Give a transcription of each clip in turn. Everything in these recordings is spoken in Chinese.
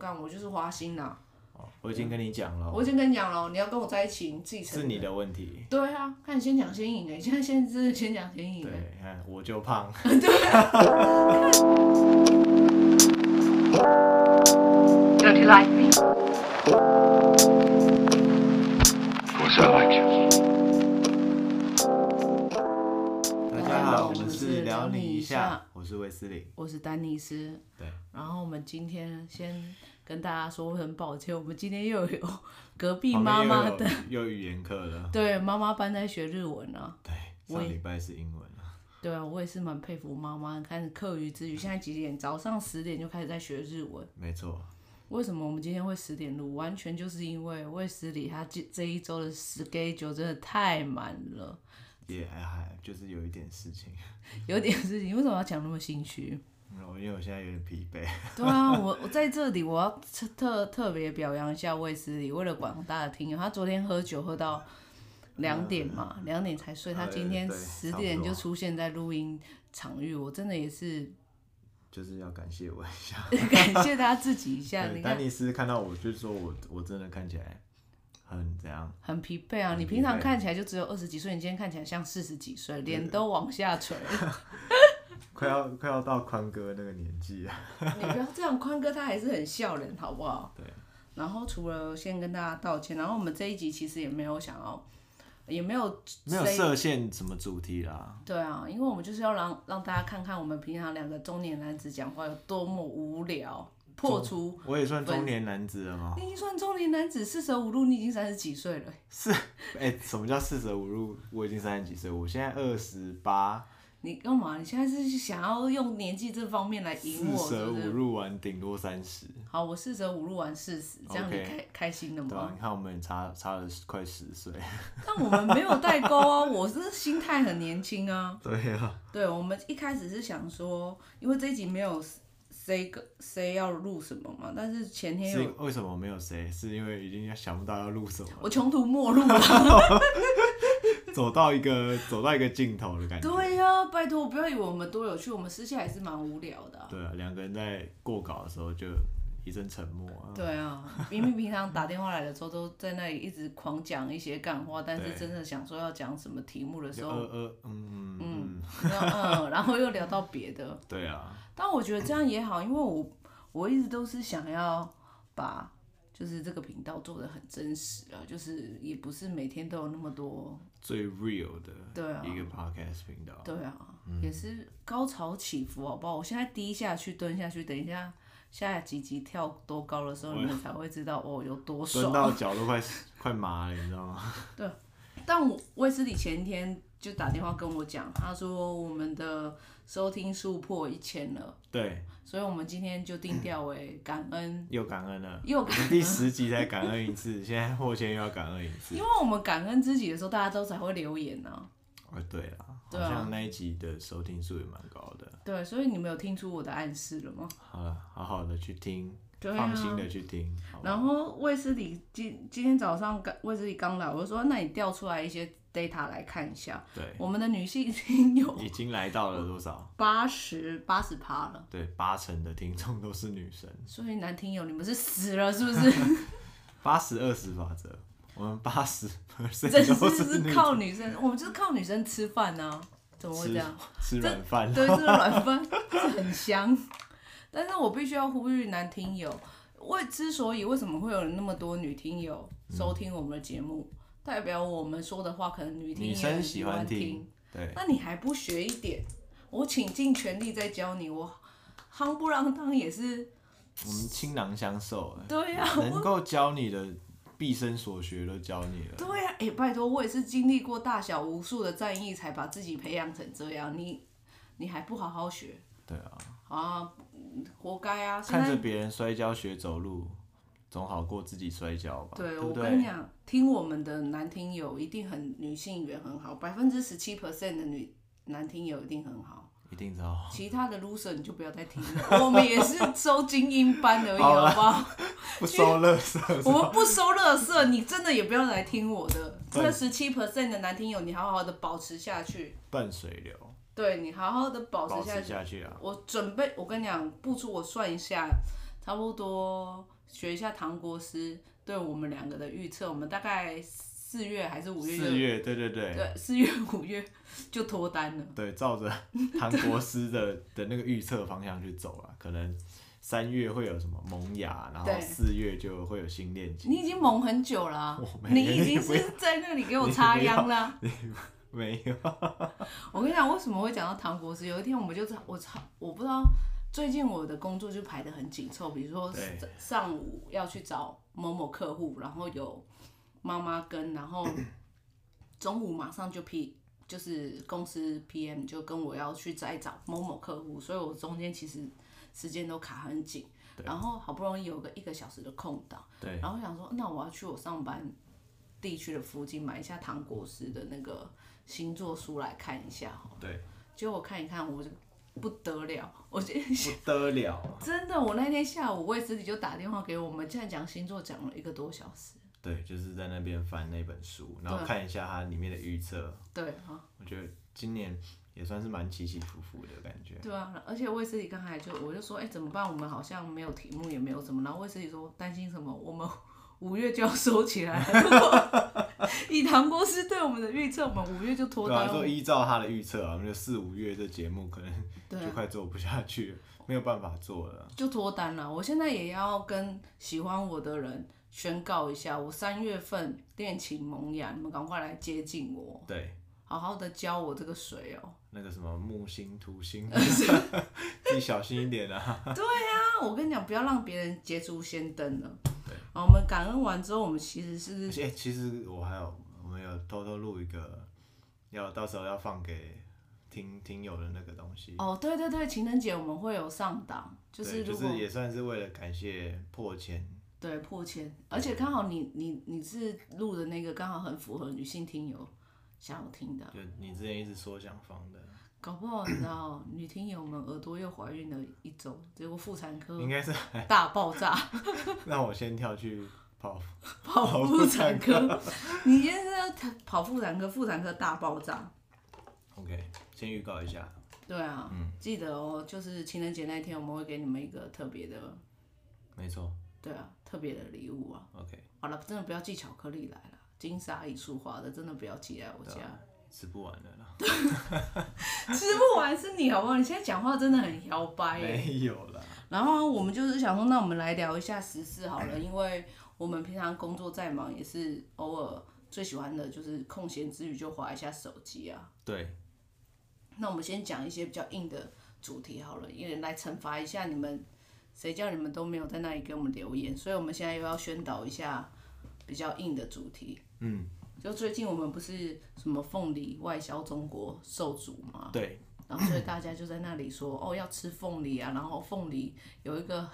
干，我就是花心呐。哦，我已经跟你讲了。我已经跟你讲了，你要跟我在一起，你自己承认。是你的问题。对啊，看你先讲先赢哎，现在先是先讲先赢。对，看我就胖。对啊。Don't you like me? Of course I like you. 大家好，我们是聊你一下，我是卫斯理，我是丹尼斯。对。然后我们今天先跟大家说很抱歉，我们今天又有 隔壁妈妈的又语言课了。对，妈妈班在学日文啊。对，上礼拜是英文啊。对啊，我也是蛮佩服妈妈，开始课余之余，现在几点？早上十点就开始在学日文。没错。为什么我们今天会十点录？完全就是因为卫斯理他这这一周的 schedule 真的太满了。也还好就是有一点事情。有点事情，为什么要讲那么心虚？因为我现在有点疲惫。对啊，我我在这里我要特特特别表扬一下卫斯理，为了广大的听友，他昨天喝酒喝到两点嘛，两、嗯、点才睡，他今天十点就出现在录音场域，我真的也是。就是要感谢我一下，感谢他自己一下。你看，丹尼斯看到我就说我我真的看起来很怎样？很疲惫啊！你平常看起来就只有二十几岁，你今天看起来像四十几岁，脸都往下垂。快要快要到宽哥那个年纪了。你不要这样，宽哥他还是很笑人，好不好？对。然后除了先跟大家道歉，然后我们这一集其实也没有想要。也没有没有设限什么主题啦。对啊，因为我们就是要让让大家看看我们平常两个中年男子讲话有多么无聊，破除。我也算中年男子了吗？你已经算中年男子，四舍五入你已经三十几岁了。是，哎、欸，什么叫四舍五入？我已经三十几岁，我现在二十八。你干嘛？你现在是想要用年纪这方面来赢我？四舍五入完顶多三十。好，我四舍五入完四十，这样你开.开心了吗？对啊，你看我们也差差了快十岁。但我们没有代沟啊，我是心态很年轻啊。对啊。对，我们一开始是想说，因为这一集没有谁个谁要录什么嘛，但是前天有。为什么没有谁？是因为已经想不到要录什么。我穷途末路了。走到一个走到一个尽头的感觉。对呀、啊，拜托不要以为我们多有趣，我们私下还是蛮无聊的、啊。对啊，两个人在过稿的时候就一阵沉默啊。对啊，明明平常打电话来的时候都在那里一直狂讲一些干话，但是真的想说要讲什么题目的时候，呃呃嗯嗯嗯，然后又聊到别的。对啊。但我觉得这样也好，因为我我一直都是想要把。就是这个频道做的很真实啊，就是也不是每天都有那么多最 real 的对啊一个 podcast 频道，对啊，嗯、也是高潮起伏，好不好？我现在低下去蹲下去，等一下下几集跳多高的时候，你们才会知道哦有多爽，蹲到 脚都快快麻了，你知道吗？对，但我卫斯理前天就打电话跟我讲，他说我们的收听数破一千了，对。所以，我们今天就定调为感恩，又感恩了，又感恩。第十集才感恩一次，现在破千又要感恩一次。因为我们感恩自己的时候，大家都才会留言呢、啊。哦，对啊，好像那一集的收听数也蛮高的。对，所以你们有听出我的暗示了吗？好了，好好的去听，放心的去听。然后卫斯理今今天早上刚卫斯理刚来，我就说，那你调出来一些。Data 来看一下，对，我们的女性听友 已经来到了多少？八十八十趴了。对，八成的听众都是女生。所以男听友，你们是死了是不是？八十二十法则，我们八十，真是是靠女生，我们就是靠女生吃饭呢、啊，怎么会这样？吃软饭，对，吃软饭很香。但是我必须要呼吁男听友，为之所以为什么会有那么多女听友收听我们的节目？嗯代表我们说的话，可能女听也很喜欢听，听。对，那你还不学一点？我倾尽全力在教你，我夯不啷当也是。我们倾囊相授，对呀、啊，能够教你的毕生所学都教你了。对呀、啊，哎、欸，拜托，我也是经历过大小无数的战役，才把自己培养成这样。你，你还不好好学？对啊。啊，活该啊！看着别人摔跤学走路。总好过自己摔跤吧。对，我跟你讲，听我们的男听友一定很女性缘很好，百分之十七 percent 的女男听友一定很好，一定超好。其他的 loser 你就不要再听了，我们也是收精英班而已，好不好？不收垃圾。我们不收乐色，你真的也不要来听我的。这十七 percent 的男听友，你好好的保持下去。伴水流。对，你好好的保持下去。下去啊！我准备，我跟你讲，步出我算一下。差不多学一下唐国师对我们两个的预测，我们大概四月还是五月？四月，对对对。对，四月五月就脱单了。对，照着 唐国师的的那个预测方向去走了，可能。三月会有什么萌芽，然后四月就会有新恋情。你已经萌很久了，啊，你已经是在那里给我插秧了。没有。我跟你讲，为什么会讲到唐国师？有一天我们就我操，我不知道，最近我的工作就排得很紧凑，比如说上午要去找某某客户，然后有妈妈跟，然后中午马上就 P，就是公司 PM 就跟我要去再找某某客户，所以我中间其实。时间都卡很紧，然后好不容易有个一个小时的空档，然后想说，那我要去我上班地区的附近买一下糖果师的那个星座书来看一下，对，结果我看一看，我就不得了，我就不得了，真的，我那天下午我自己就打电话给我们，现在讲星座讲了一个多小时，对，就是在那边翻那本书，然后看一下它里面的预测，对啊，我觉得今年。也算是蛮起起伏伏的感觉。对啊，而且卫斯理刚才就我就说，哎、欸，怎么办？我们好像没有题目，也没有什么。然后卫斯理说担心什么？我们五月就要收起来了。以唐国师对我们的预测，我们五月就脱单。对啊，说依照他的预测啊，我们就四五月这节目可能就快做不下去了，没有办法做了。就脱单了。我现在也要跟喜欢我的人宣告一下，我三月份恋情萌芽，你们赶快来接近我。对。好好的教我这个水哦、喔。那个什么木星、土星，你小心一点啊。对呀、啊，我跟你讲，不要让别人捷足先登了。我们感恩完之后，我们其实是。哎、欸，其实我还有，我们有偷偷录一个，要到时候要放给听听友的那个东西。哦，对对对，情人节我们会有上档，就是就是也算是为了感谢破千。对，破千，而且刚好你你你是录的那个，刚好很符合女性听友。想要听的，对你之前一直说想放的，搞不好你知道，女听友们耳朵又怀孕了一周，结果妇产科应该是大爆炸。那我先跳去跑跑妇产科，你先是要跑妇产科，妇产科大爆炸。OK，先预告一下。对啊，嗯，记得哦，就是情人节那天我们会给你们一个特别的，没错。对啊，特别的礼物啊。OK，好了，真的不要寄巧克力来了。金沙一束花的，真的不要寄来我家，吃不完的啦。吃不完是你好不好？你现在讲话真的很摇摆。没有啦。然后我们就是想说，那我们来聊一下时事好了，因为我们平常工作再忙，也是偶尔最喜欢的就是空闲之余就划一下手机啊。对。那我们先讲一些比较硬的主题好了，因为来惩罚一下你们，谁叫你们都没有在那里给我们留言，所以我们现在又要宣导一下比较硬的主题。嗯，就最近我们不是什么凤梨外销中国受阻吗？对，然后所以大家就在那里说哦，要吃凤梨啊，然后凤梨有一个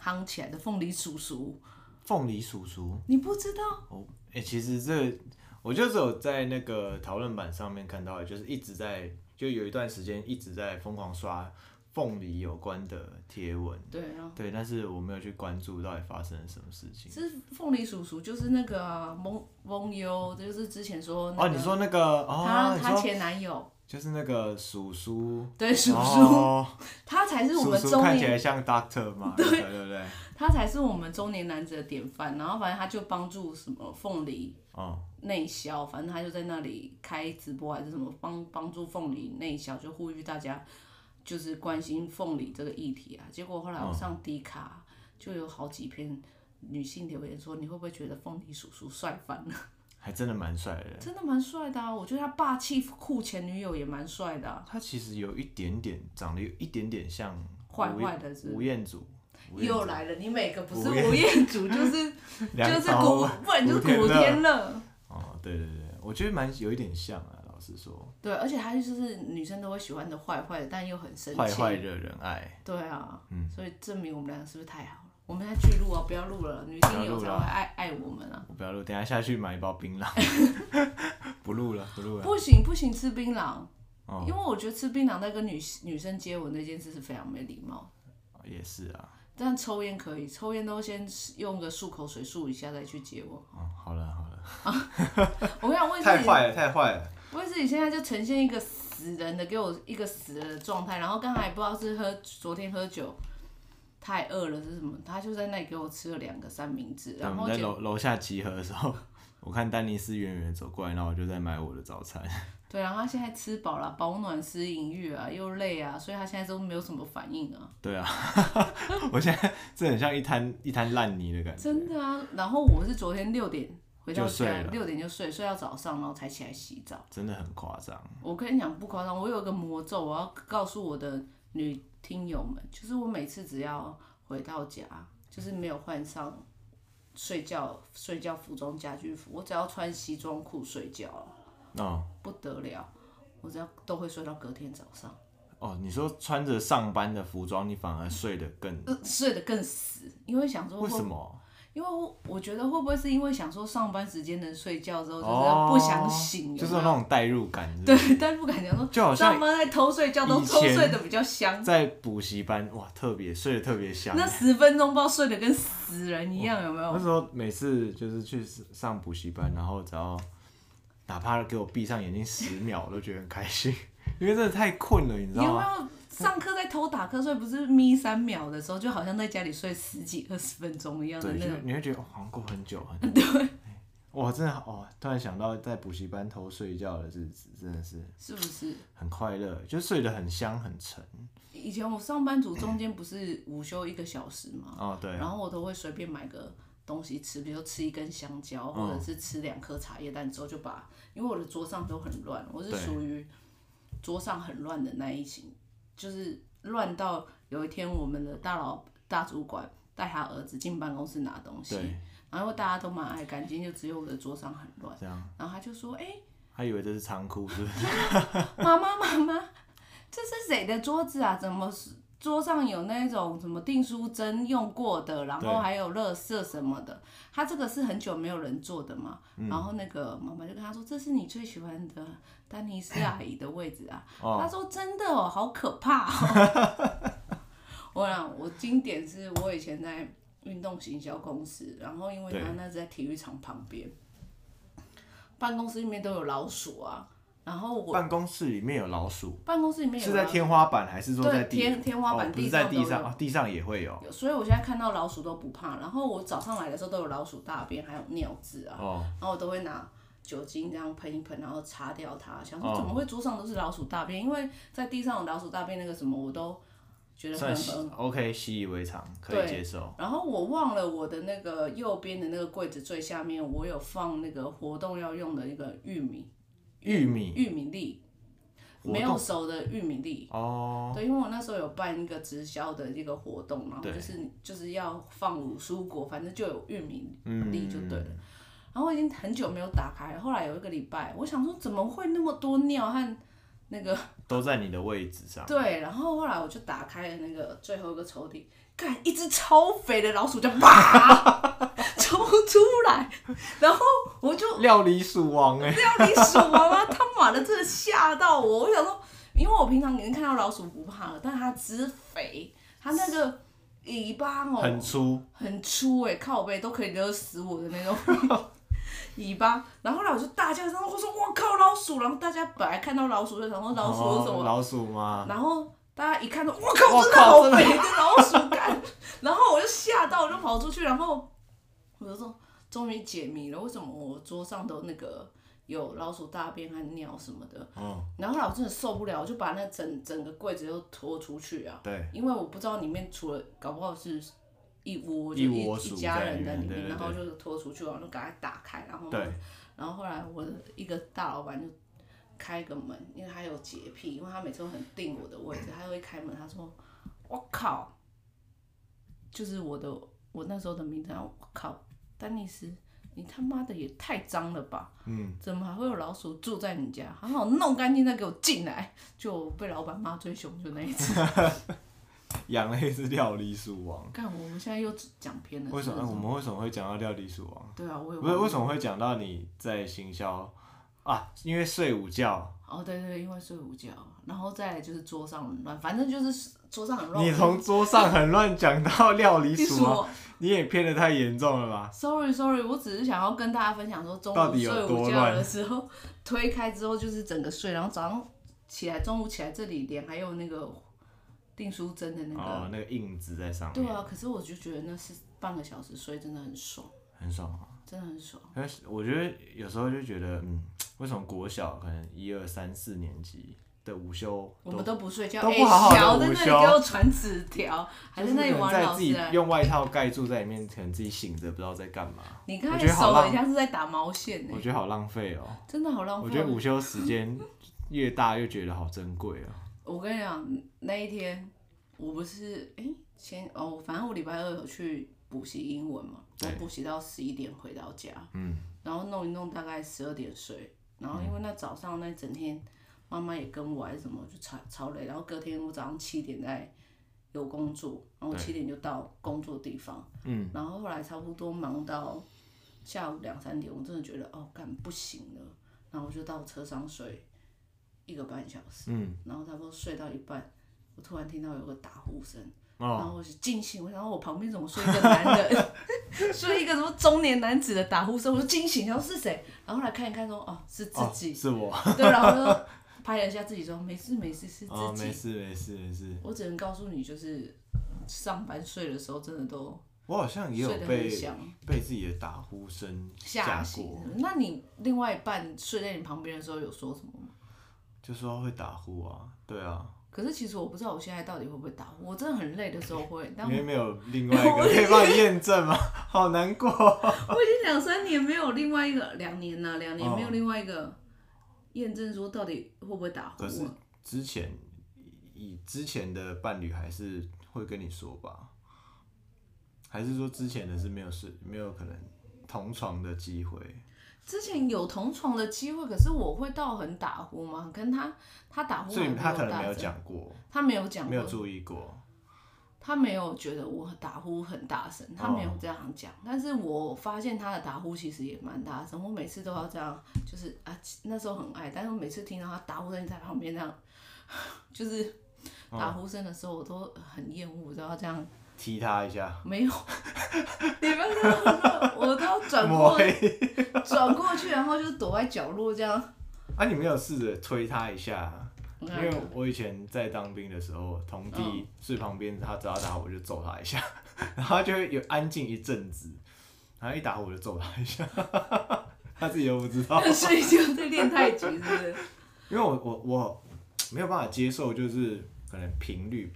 夯起来的凤梨叔叔。凤梨叔叔，你不知道？哦，哎、欸，其实这个、我就只有在那个讨论版上面看到，就是一直在就有一段时间一直在疯狂刷。凤梨有关的贴文，对啊，对，但是我没有去关注到底发生了什么事情。是凤梨叔叔，就是那个蒙蒙优，就是之前说、那个、哦，你说那个哦，他他前男友，就是那个叔叔，对叔叔，哦、他才是我们中年，叔叔看起来像 Doctor 嘛，对对对对，他才是我们中年男子的典范。然后反正他就帮助什么凤梨哦内销，反正他就在那里开直播还是什么帮帮助凤梨内销，就呼吁大家。就是关心凤梨这个议题啊，结果后来我上迪卡，就有好几篇女性留言说，你会不会觉得凤梨叔叔帅翻了？还真的蛮帅的，真的蛮帅的啊！我觉得他霸气酷前女友也蛮帅的啊。他其实有一点点长得有一点点像坏坏的是吴彦祖，又来了，你每个不是吴彦祖 就是就是古，不然就是古天乐。哦，对对对，我觉得蛮有一点像啊。是说，对，而且他就是女生都会喜欢的坏坏的，但又很深情，坏坏惹人爱。对啊，嗯，所以证明我们两个是不是太好了？我们现在去录啊，不要录了，女性友才会爱爱我们啊。我不要录，等下下去买一包槟榔。不录了，不录了。不行不行，吃槟榔，哦，因为我觉得吃槟榔在跟女女生接吻那件事是非常没礼貌。也是啊，但抽烟可以，抽烟都先用个漱口水漱一下再去接吻。哦，好了好了。啊、我跟你讲，太坏了，太坏了。我自己现在就呈现一个死人的，给我一个死人的状态。然后刚才不知道是喝昨天喝酒，太饿了是什么？他就在那里给我吃了两个三明治，然后在楼楼下集合的时候，我看丹尼斯远远走过来，然后我就在买我的早餐。对，然后他现在吃饱了，保暖思淫欲啊，又累啊，所以他现在都没有什么反应啊。对啊，我现在这很像一滩一滩烂泥的感觉。真的啊，然后我是昨天六点回到家，六点就睡，睡到早上，然后才起来洗澡。真的很夸张。我跟你讲不夸张，我有一个魔咒，我要告诉我的女听友们，就是我每次只要回到家，就是没有换上睡觉睡觉服装家居服，我只要穿西装裤睡觉。哦，不得了，我只要都会睡到隔天早上。哦，你说穿着上班的服装，你反而睡得更、呃、睡得更死，因为想说为什么？因为我觉得会不会是因为想说上班时间能睡觉之后，就是不想醒，哦、就是那种代入感是是？对，代入感，想说就好像上班在偷睡觉，都偷睡的比较香。在补习班哇，特别睡得特别香。那十分钟不知道睡得跟死人一样，有没有？那时候每次就是去上补习班，然后只要。哪怕给我闭上眼睛十秒，我都觉得很开心，因为真的太困了，你知道吗？有没有上课在偷打瞌睡？不是眯三秒的时候，就好像在家里睡十几二十分钟一样的那种。你会觉得好像过很久很久。对。哇，真的哦！突然想到在补习班偷睡觉的日子，真的是是不是很快乐？就睡得很香很沉。以前我上班族中间不是午休一个小时吗？哦，对。然后我都会随便买个东西吃，比如吃一根香蕉，或者是吃两颗茶叶蛋，之后就把。因为我的桌上都很乱，我是属于桌上很乱的那一型，就是乱到有一天我们的大老大主管带他儿子进办公室拿东西，然后大家都蛮爱干净，就只有我的桌上很乱。然后他就说：“哎、欸，他以为这是仓库，是不是？妈妈妈妈，这是谁的桌子啊？怎么是？”桌上有那种什么订书针用过的，然后还有乐色什么的。他这个是很久没有人做的嘛，嗯、然后那个妈妈就跟他说：“这是你最喜欢的丹尼斯阿姨的位置啊。哦”他说：“真的哦，好可怕哦。”我想我经典是我以前在运动行销公司，然后因为他那是在体育场旁边，办公室里面都有老鼠啊。然后我办公室里面有老鼠，办公室里面有是在天花板还是说在地天天花板？不是在地上，哦，地上也会有。所以我现在看到老鼠都不怕。然后我早上来的时候都有老鼠大便，还有尿渍啊。哦。然后我都会拿酒精这样喷一喷，然后擦掉它。想说怎么会桌上都是老鼠大便？因为在地上有老鼠大便那个什么，我都觉得很很 OK，习以为常，可以接受。然后我忘了我的那个右边的那个柜子最下面，我有放那个活动要用的一个玉米，玉米玉米粒。没有熟的玉米粒哦，对，因为我那时候有办一个直销的一个活动，然后就是就是要放入蔬果，反正就有玉米粒就对了。嗯、然后我已经很久没有打开了，后来有一个礼拜，我想说怎么会那么多尿和那个 都在你的位置上？对，然后后来我就打开了那个最后一个抽屉，看一只超肥的老鼠就啪冲出来，然后我就料理鼠王哎，料理鼠王啊，他妈的，真的吓到我！我想说，因为我平常已经看到老鼠不怕了，但是它只肥，它那个尾巴哦，很粗，很粗哎，靠背都可以勒死我的那种 尾巴。然后后来我就大叫，然后我说我靠老鼠！然后大家本来看到老鼠就想说老鼠是什么？老鼠吗？然后大家一看到我靠，真的好肥的老鼠干！然后我就吓到，我就跑出去，然后。我就说，终于解谜了，为什么我桌上都那个有老鼠大便和尿什么的？嗯。然后后来我真的受不了，我就把那整整个柜子都拖出去啊。对。因为我不知道里面除了搞不好是一窝就一一家人在里面，然后就是拖出去，然后就赶快打开，然后对。然后后来我的一个大老板就开个门，因为他有洁癖，因为他每次都很定我的位置，他就会开门，他说：“我靠！”就是我的我那时候的名字，我靠。丹尼斯，你他妈的也太脏了吧！嗯，怎么还会有老鼠住在你家？好好弄干净再给我进来！就被老板骂最凶，就那一次。养了一只料理鼠王。看我们现在又讲偏了。为什么？我们为什么会讲到料理鼠王？对啊，我也不是为什么会讲到你在行销啊？因为睡午觉。哦，对对对，因为睡午觉，然后再来就是桌上很乱，反正就是桌上很乱。你从桌上很乱讲到料理鼠王。你也偏的太严重了吧？Sorry Sorry，我只是想要跟大家分享说，中午睡午觉的时候推开之后就是整个睡，然后早上起来，中午起来这里脸还有那个订书针的那个，哦，那个印子在上面。对啊，可是我就觉得那是半个小时睡，真的很爽，很爽啊，真的很爽。但是我觉得有时候就觉得，嗯，为什么国小可能一二三四年级的午休，我们都不睡觉，都不好好在那里给我传纸条，还在那里玩老师，用外套盖住在里面，可能自己醒着不知道在干嘛。你看手很像是在打毛线，我觉得好浪费哦、喔，真的好浪费。我觉得午休时间越大越觉得好珍贵啊。我跟你讲，那一天我不是哎、欸、前哦，反正我礼拜二有去补习英文嘛，我补习到十一点回到家，嗯，然后弄一弄大概十二点睡，然后因为那早上那整天妈妈也跟我还是什么就超超累，然后隔天我早上七点在有工作，然后七点就到工作地方，嗯，然后后来差不多忙到下午两三点，我真的觉得哦干不行了，然后我就到车上睡。一个半小时，嗯，然后差不多睡到一半，我突然听到有个打呼声，哦、然后我就惊醒，然后我旁边怎么睡一个男人，睡一个什么中年男子的打呼声，我就惊醒，然后是谁？然后后来看一看说，哦，是自己，哦、是我，对，然后就拍了一下自己说，没事没事，是自己，哦、没事没事没事。我只能告诉你，就是上班睡的时候，真的都，我好像也有被被自己的打呼声吓醒。那你另外一半睡在你旁边的时候，有说什么吗？就说会打呼啊，对啊。可是其实我不知道我现在到底会不会打呼，我真的很累的时候会。但我因为没有 另外一个可以帮你验证吗？好难过。我已经两三年没有另外一个，两年了，两年没有另外一个验证说到底会不会打呼。可是之前以之前的伴侣还是会跟你说吧？还是说之前的是没有是没有可能同床的机会？之前有同床的机会，可是我会到很打呼吗？跟他他打呼，所以他可能没有讲过，他没有讲过，没有注意过，他没有觉得我打呼很大声，他没有这样讲。哦、但是我发现他的打呼其实也蛮大声，我每次都要这样，就是啊那时候很爱，但是我每次听到他打呼声在旁边这样，就是打呼声的时候，我都很厌恶，都要这样。踢他一下，没有，你们说我都要转过，转过去，然后就躲在角落这样。啊，你没有试着推他一下？因为我以前在当兵的时候，同弟睡旁边，他只要打我就揍他一下，然后他就会有安静一阵子，然后一打我就揍他一下，他自己都不知道。所以就在练太极，是不是？因为我我我没有办法接受，就是可能频率。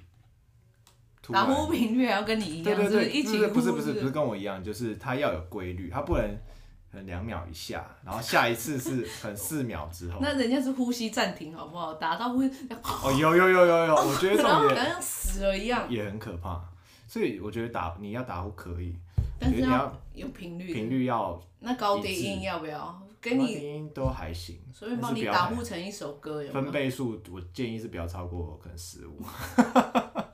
打呼频率要跟你一样，对对对，一起不是不是不是跟我一样，就是它要有规律，它不能两秒一下，然后下一次是 很四秒之后。那人家是呼吸暂停，好不好？打到会哦，有有有有有，我觉得这种也好像死了一样，也很可怕。所以我觉得打你要打呼可以，但是你要有频率，频率要。那高低音要不要？给你低音都还行，所以帮你打呼成一首歌，分贝数我建议是不要超过可能十五。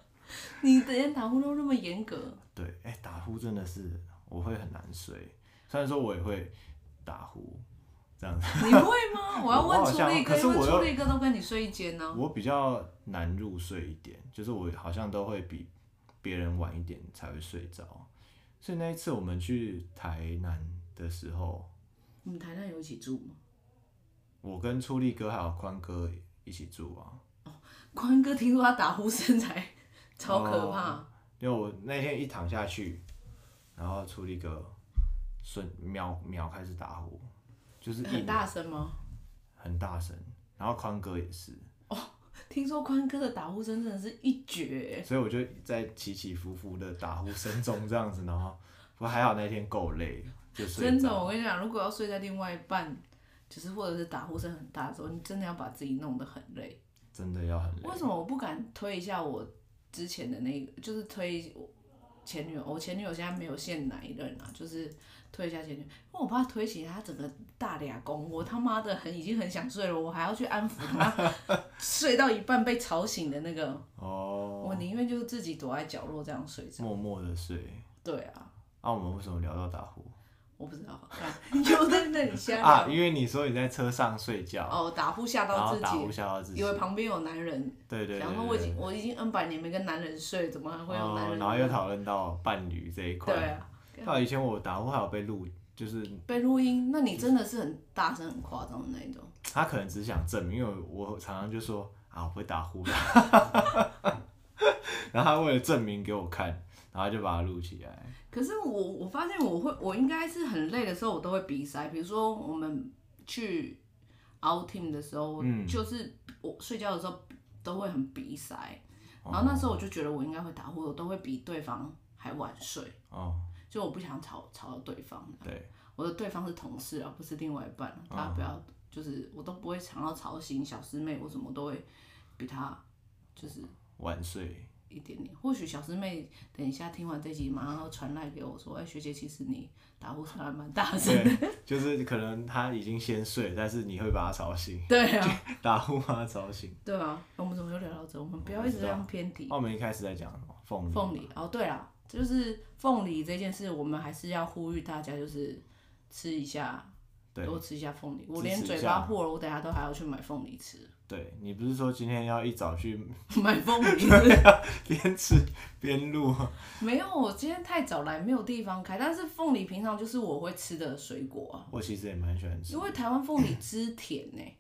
你连打呼都那么严格？对，哎、欸，打呼真的是我会很难睡。虽然说我也会打呼，这样子。你会吗？我要问出力哥，因为出力哥都跟你睡一间呢、啊。我比较难入睡一点，就是我好像都会比别人晚一点才会睡着。所以那一次我们去台南的时候，你们台南有一起住吗？我跟出力哥还有宽哥一起住啊。哦，宽哥听说他打呼声才。超可怕！哦、因为我那天一躺下去，然后出了一个瞬秒秒开始打呼，就是很大声吗？很大声，然后宽哥也是。哦，听说宽哥的打呼声真的是一绝，所以我就在起起伏伏的打呼声中这样子，然后不过还好那天够累，就睡。真的，我跟你讲，如果要睡在另外一半，就是或者是打呼声很大的时候，你真的要把自己弄得很累，真的要很累。为什么我不敢推一下我？之前的那个就是推前女友，我前女友现在没有现哪一任啊，就是推一下前女友，因为我怕推起来他整个大俩公，我他妈的很已经很想睡了，我还要去安抚他，睡到一半被吵醒的那个，哦，我宁愿就是自己躲在角落这样睡着，默默的睡。对啊。那、啊、我们为什么聊到打呼？我不知道，就在那里瞎啊，因为你说你在车上睡觉，哦，打呼吓到自己，打呼吓到自己，以为旁边有男人，对对，然后我已经我已经 N 百年没跟男人睡，怎么还会有男人？哦、然后又讨论到伴侣这一块，对啊，到以前我打呼还有被录，就是被录音，那你真的是很大声、很夸张的那一种。他可能只想证明，因为我常常就说啊，我会打呼 然后他为了证明给我看，然后就把它录起来。可是我我发现我会，我应该是很累的时候，我都会鼻塞。比如说我们去 outing 的时候，嗯就是我睡觉的时候都会很鼻塞。然后那时候我就觉得我应该会打呼，我都会比对方还晚睡。哦，就我不想吵吵到对方。对，我的对方是同事啊，不是另外一半。大家不要，就是我都不会想要吵醒小师妹，我什么都会比她就是晚睡。一点点，或许小师妹等一下听完这集，马上要传来给我说：“哎、欸，学姐，其实你打呼声还蛮大声的。”对，就是可能他已经先睡，但是你会把他吵醒。对啊，打呼把他吵醒。对啊，我们怎么又聊到这？我们不要一直这样偏题。哦，我们一开始在讲什么？凤梨。凤梨哦，对啊，就是凤梨这件事，我们还是要呼吁大家，就是吃一下，多吃一下凤梨。我连嘴巴破了，我等下都还要去买凤梨吃。对，你不是说今天要一早去 买凤梨，边吃边录？没有，我今天太早来，没有地方开。但是凤梨平常就是我会吃的水果啊。我其实也蛮喜欢吃，因为台湾凤梨汁甜呢、欸。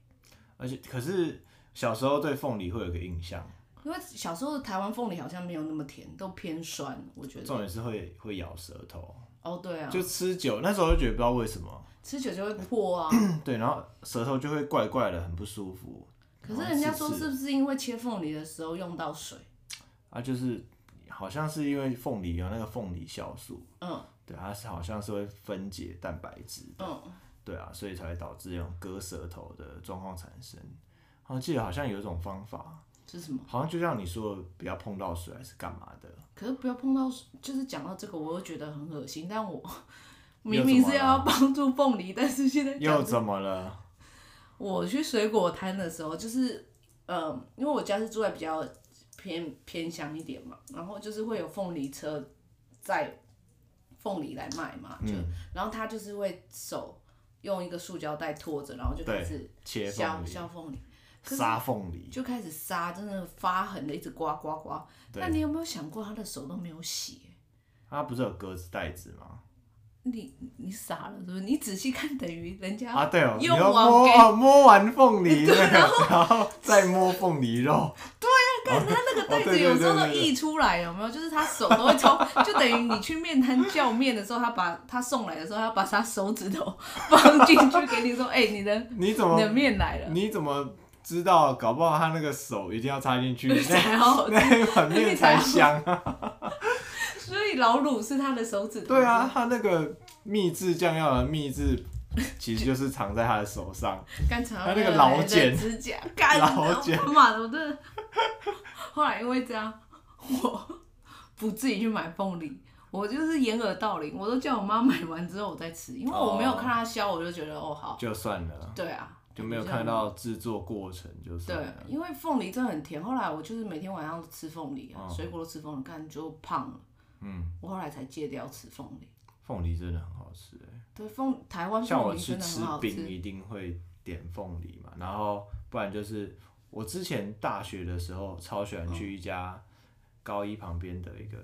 而且，可是小时候对凤梨会有个印象，因为小时候的台湾凤梨好像没有那么甜，都偏酸。我觉得重点是会会咬舌头。哦，对啊，就吃久，那时候就觉得不知道为什么吃久就会破啊。对，然后舌头就会怪怪的，很不舒服。可是人家说是不是因为切凤梨的时候用到水？啊，就是好像是因为凤梨有那个凤梨酵素，嗯，对，它是好像是会分解蛋白质，嗯，对啊，所以才会导致这种割舌头的状况产生。我记得好像有一种方法，是什么？好像就像你说的，不要碰到水还是干嘛的？可是不要碰到水，就是讲到这个，我又觉得很恶心。但我明明是要帮助凤梨，但是现在又怎么了？我去水果摊的时候，就是，嗯，因为我家是住在比较偏偏乡一点嘛，然后就是会有凤梨车在凤梨来卖嘛，就，嗯、然后他就是会手用一个塑胶袋拖着，然后就开始削削凤梨，杀凤梨，就开始杀，真的发狠的一直刮刮刮。那你有没有想过，他的手都没有洗？他不是有格子袋子吗？你你傻了是不是？你仔细看，等于人家啊，对哦，用你要摸摸完凤梨那个，然后再摸凤梨肉。对呀，看他那个袋子有时候都溢出来，有没有？就是他手都会从，就等于你去面摊叫面的时候，他把他送来的时候，他把他手指头 放进去给你说，哎，你的你怎么你的面来了？你怎么知道？搞不好他那个手一定要插进去，那碗面才香啊。老卤是他的手指头。对啊，他那个秘制酱料的秘制，其实就是藏在他的手上。刚才他那个老茧指甲，老茧，他妈的，我真的。后来因为这样，我不自己去买凤梨，我就是掩耳盗铃，我都叫我妈买完之后我再吃，因为我没有看他削，我就觉得哦好，就算了。对啊，就没有看到制作过程，就是。对，因为凤梨真的很甜。后来我就是每天晚上都吃凤梨啊，水果都吃凤梨，看就胖了。嗯，我后来才戒掉吃凤梨。凤梨真的很好吃哎。对，凤台湾凤梨真的很好吃。吃冰一定会点凤梨嘛，然后不然就是我之前大学的时候超喜欢去一家高一旁边的一个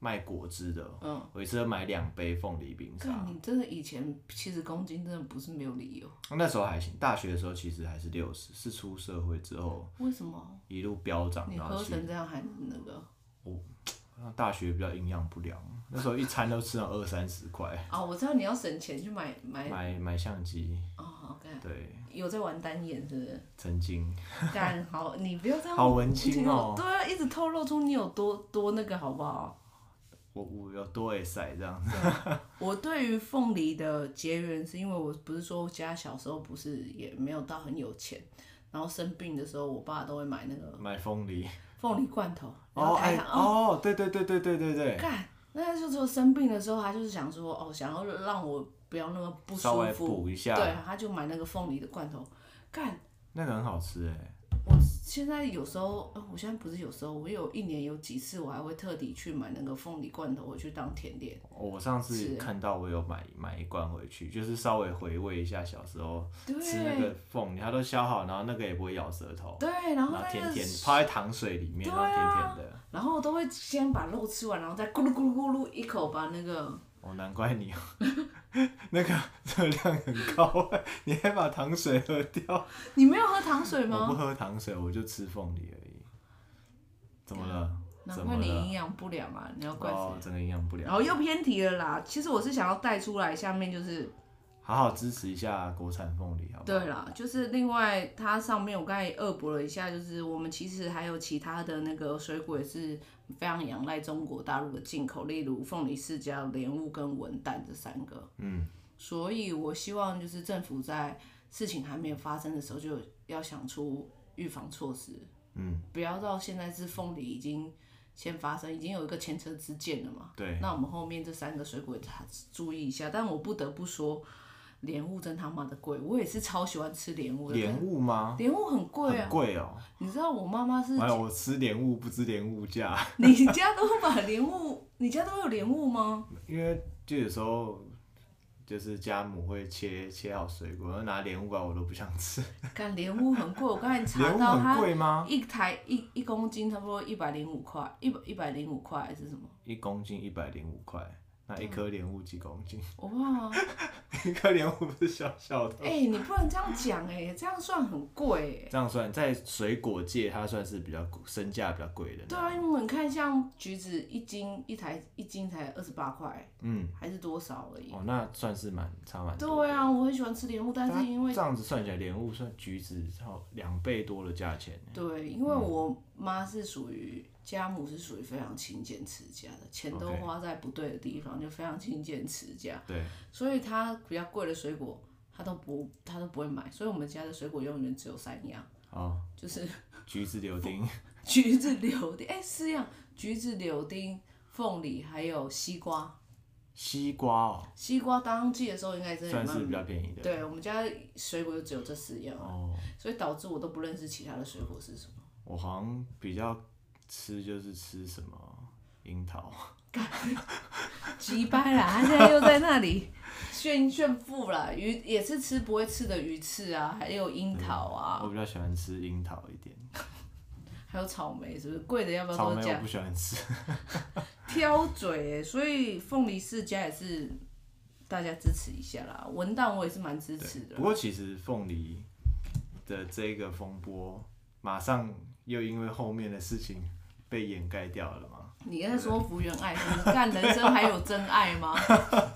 卖果汁的，嗯，我一次要买两杯凤梨冰沙。你真的以前七十公斤真的不是没有理由。那时候还行，大学的时候其实还是六十，是出社会之后。为什么？一路飙涨，你喝成这样还那个？我。大学比较营养不良，那时候一餐都吃了二三十块。哦，我知道你要省钱去买买买买相机。哦，OK。对。有在玩单眼是不是？曾经。干好，你不要这样。好文青哦。对啊，一直透露出你有多多那个好不好？我我有多会晒这样子。我对于凤梨的结缘，是因为我不是说家小时候不是也没有到很有钱，然后生病的时候，我爸都会买那个买凤梨。凤梨罐头，哦哎哦，对对对对对对对。干，那就说生病的时候，他就是想说，哦，想要让我不要那么不舒服，稍微补一下，对，他就买那个凤梨的罐头，干，那个很好吃哎。我现在有时候，我现在不是有时候，我有一年有几次，我还会特地去买那个凤梨罐头回去当甜点。我上次看到我有买买一罐回去，就是稍微回味一下小时候吃那个凤梨，它都削好，然后那个也不会咬舌头。对，然后甜甜泡在糖水里面，然后甜甜的。然后我都会先把肉吃完，然后再咕噜咕噜咕噜一口把那个。哦，难怪你，那个热量很高，你还把糖水喝掉。你没有喝糖水吗？我不喝糖水，我就吃凤梨而已。怎么了？难怪你营养不良啊！你要怪谁？哦，整个营养不良。然后又偏题了啦。其实我是想要带出来，下面就是好好支持一下国产凤梨，好不好？对啦，就是另外它上面我刚才也恶补了一下，就是我们其实还有其他的那个水果也是非常仰赖中国大陆的进口，例如凤梨释迦、莲雾跟文旦这三个。嗯。所以我希望就是政府在事情还没有发生的时候，就要想出预防措施。嗯。不要到现在是凤梨已经。先发生，已经有一个前车之鉴了嘛？对。那我们后面这三个水果还注意一下。但我不得不说，莲雾真他妈的贵。我也是超喜欢吃莲雾的。莲雾吗？莲雾很贵啊。贵哦。你知道我妈妈是？哎，我吃莲雾不知莲雾价。你家都把莲雾？你家都有莲雾吗？因为就有时候。就是家母会切切好水果，然后拿莲雾包，我都不想吃。干莲雾很贵，我刚才查到它一台一一公斤差不多一百零五块，一百一百零五块还是什么？一公斤一百零五块。那一颗莲雾几公斤？哇，一颗莲雾不是小小的。哎、欸，你不能这样讲哎，这样算很贵哎。这样算在水果界，它算是比较身价比较贵的。对啊，因为你看像橘子一斤一台一斤才二十八块，嗯，还是多少而已。哦，那算是蛮差蛮多。对啊，我很喜欢吃莲雾，但是因为这样子算起来，莲雾算橘子要两倍多的价钱。对，因为我妈是属于。家母是属于非常勤俭持家的，钱都花在不对的地方.就非常勤俭持家。对，所以他比较贵的水果，他都不他都不会买。所以我们家的水果永远只有三样，哦，就是 橘子、柳丁。橘子、柳丁，哎、欸，四样：橘子、柳丁、凤梨，还有西瓜。西瓜哦。西瓜当季的时候应该算是比较便宜的。对，我们家水果就只有这四样，哦，所以导致我都不认识其他的水果是什么。我好像比较。吃就是吃什么樱桃，急掰啦！他现在又在那里炫炫富啦，鱼也是吃不会吃的鱼翅啊，还有樱桃啊。我比较喜欢吃樱桃一点，还有草莓，是不是贵的要不要多讲？草莓我不喜欢吃，挑嘴，所以凤梨世家也是大家支持一下啦。文旦我也是蛮支持的。不过其实凤梨的这个风波，马上又因为后面的事情。被掩盖掉了吗？你在说福原爱，你看人生还有真爱吗？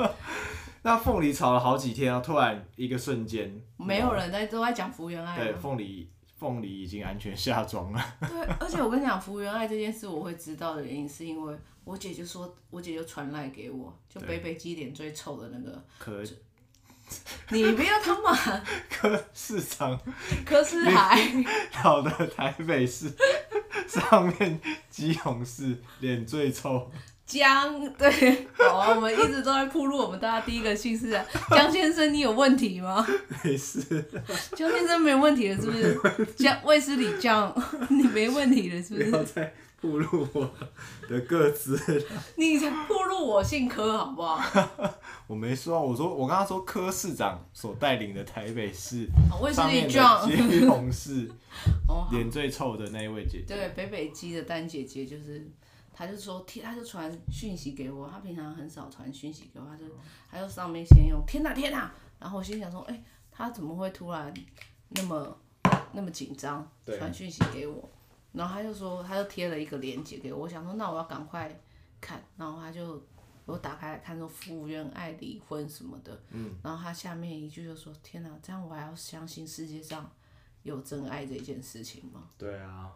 那凤梨炒了好几天啊，突然一个瞬间，没有人在都在讲福原爱。对，凤梨凤梨已经安全下庄了。对，而且我跟你讲，福原爱这件事，我会知道的原因是因为我姐就说，我姐就传来给我，就北北基脸最臭的那个。可。你不要他妈。柯市长。柯市海。好的，台北市。上面基隆市脸最臭，江对，好啊，我们一直都在铺路，我们大家第一个姓氏啊，江先生，你有问题吗？没事，江先生没有问题了，是不是？江卫斯理江，你没问题了，是不是？不要再铺路我的个资，你才暴露我姓柯，好不好？我没说，我说我刚刚说柯市长所带领的台北市，卫斯理江基隆市。脸最臭的那一位姐姐，对，北北基的丹姐姐，就是，她就说，她就传讯息给我，她平常很少传讯息给我，她就，她就上面先用天哪天哪，然后我心想说，哎、欸，她怎么会突然那么那么紧张，传讯息给我，然后他就说，他就贴了一个链接给我，我想说，那我要赶快看，然后他就我打开来看说福原爱离婚什么的，嗯，然后他下面一句就说，天哪，这样我还要相信世界上。有真爱这件事情吗？对啊，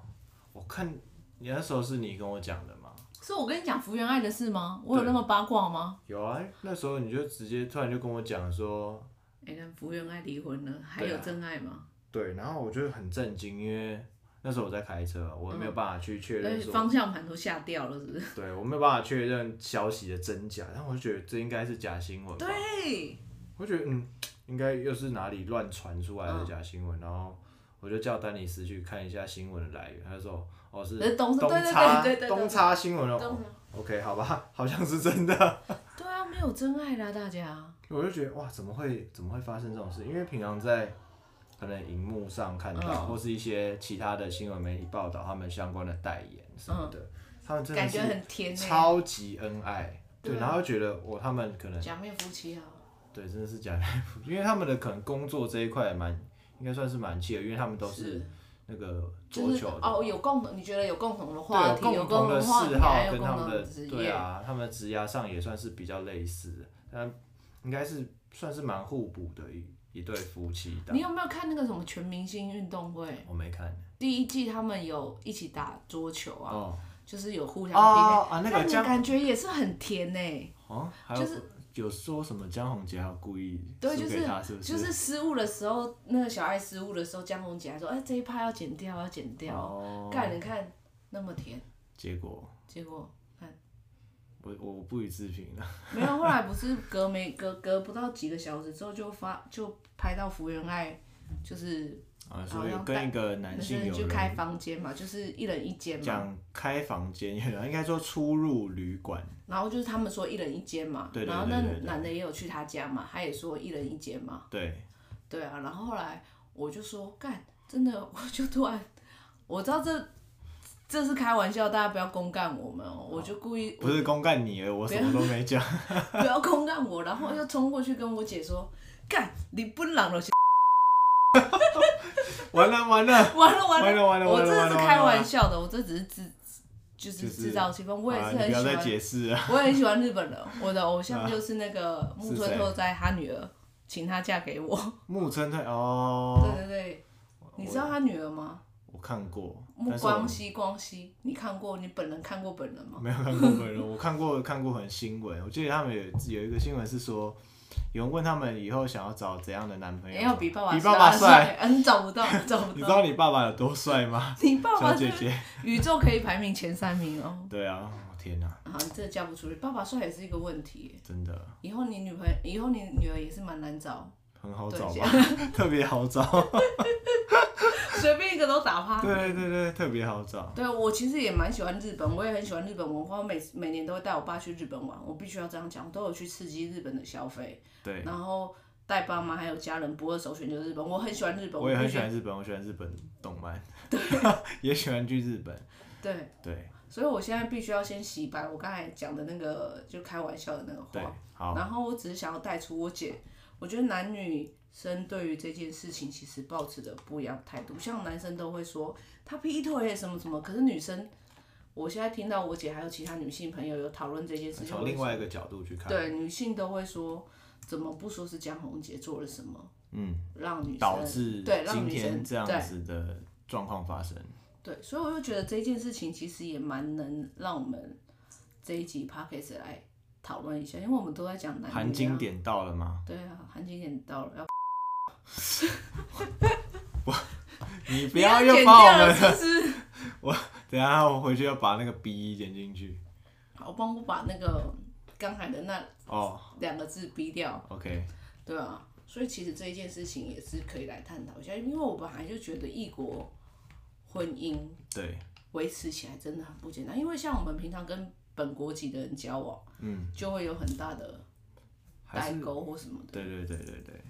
我看你那时候是你跟我讲的吗？是我跟你讲福原爱的事吗？我有那么八卦吗？有啊，那时候你就直接突然就跟我讲说，哎、欸，福原爱离婚了，还有真爱吗？对，然后我就很震惊，因为那时候我在开车，我没有办法去确认，方向盘都吓掉了，是不是？对，我没有办法确认消息的真假，但我就觉得这应该是假新闻。对，我觉得嗯，应该又是哪里乱传出来的假新闻，嗯、然后。我就叫丹尼斯去看一下新闻的来源，他就说：“哦，是东差东差新闻哦。”OK，好吧，好像是真的。对啊，没有真爱啦，大家。我就觉得哇，怎么会怎么会发生这种事？因为平常在可能荧幕上看到，嗯、或是一些其他的新闻媒体报道他们相关的代言什么的，嗯、他们真的是超级恩爱。对，对，然后觉得我他们可能假面夫妻啊。对，真的是假面夫妻，因为他们的可能工作这一块蛮。应该算是蛮契合，因为他们都是那个就是桌球的。哦，有共同，你觉得有共同的话题，有共同的嗜好跟他们的对啊，他们的职涯上也算是比较类似的，但应该是算是蛮互补的一一对夫妻档。你有没有看那个什么全明星运动会？我没看。第一季他们有一起打桌球啊，哦就是有互相哦 PK，啊，那个但你感觉也是很甜呢、哦，还有、就是有说什么江宏杰还故意对，输就是？就是失误的时候，那个小爱失误的时候，江宏杰还说：“哎、这一趴要剪掉，要剪掉。哦，干，你看那么甜，结果结果看我我不予置评了。没有。后来不是隔没隔隔不到几个小时之后就发就拍到福原爱，就是啊，所以跟一个男男性有生去开房间嘛，就是一人一间嘛。讲开房间，应该说出入旅馆。然后就是他们说一人一间嘛，对对对然后那男的也有去他家嘛，他也说一人一间嘛。对，对啊，然后后来我就说干，真的，我就突然我知道这这是开玩笑，大家不要公干我们哦、我就故意不是公干你了，我什么都没讲。不要公干我，然后又冲过去跟我姐说 干，你本人就是完了完了，完了完 完了完了我完了完了这是开玩笑的，我这只是制就是就是制造气氛，我也啊是很喜欢。解释了。我也很喜欢日本人，我的偶像就是那个木村拓哉，他女儿请他嫁给我。木村太哦，对对对，你知道他女儿吗？我看过，木光熙，光熙，你看过？你本人看过本人吗？没有看过本人，我看过看过很新闻，我记得他们有有一个新闻是说，有人问他们以后想要找怎样的男朋友，没有比爸爸比爸爸帅，帅，嗯，找不到，找不到。你知道你爸爸有多帅吗？你爸爸姐姐，宇宙可以排名前三名哦。对啊，天哪、啊，你这嫁不出去，爸爸帅也是一个问题。真的以后你女朋友，以后你女儿也是蛮难找，很好找吧，特别好找，随便一个都打趴。对对对，特别好找，对我其实也蛮喜欢日本，我也很喜欢日本文化，我每每年都会带我爸去日本玩，我必须要这样讲，都有去刺激日本的消费，对，然后带爸妈还有家人不二首选就是日本，我很喜欢日本，我也很喜欢日本，我喜欢日本动漫，对。也喜欢去日本，对，对。所以我现在必须要先洗白我刚才讲的那个就开玩笑的那个对话，，好，然后我只是想要带出我姐，我觉得男女生对于这件事情其实抱持的不一样的态度，像男生都会说他劈腿什么什么，可是女生，我现在听到我姐还有其他女性朋友有讨论这件事情，从另外一个角度去看，对女性都会说，怎么不说是江宏杰做了什么，嗯，让女生导致对让女生天这样子的状况发生，对，所以我就觉得这件事情其实也蛮能让我们这一集 podcast 来讨论一下，因为我们都在讲男女、啊。含金点到了吗？对啊，含金点到了，要 你不你要要又把我？等下我回去要把那个 B 剪进去。好，帮我把那个刚才的那哦两个字 B 掉。，OK，对啊，所以其实这一件事情也是可以来探讨一下，因为我本来就觉得异国婚姻对，维持起来真的很不简单，因为像我们平常跟本国籍的人交往，嗯，就会有很大的代沟或什么的。对对对对对，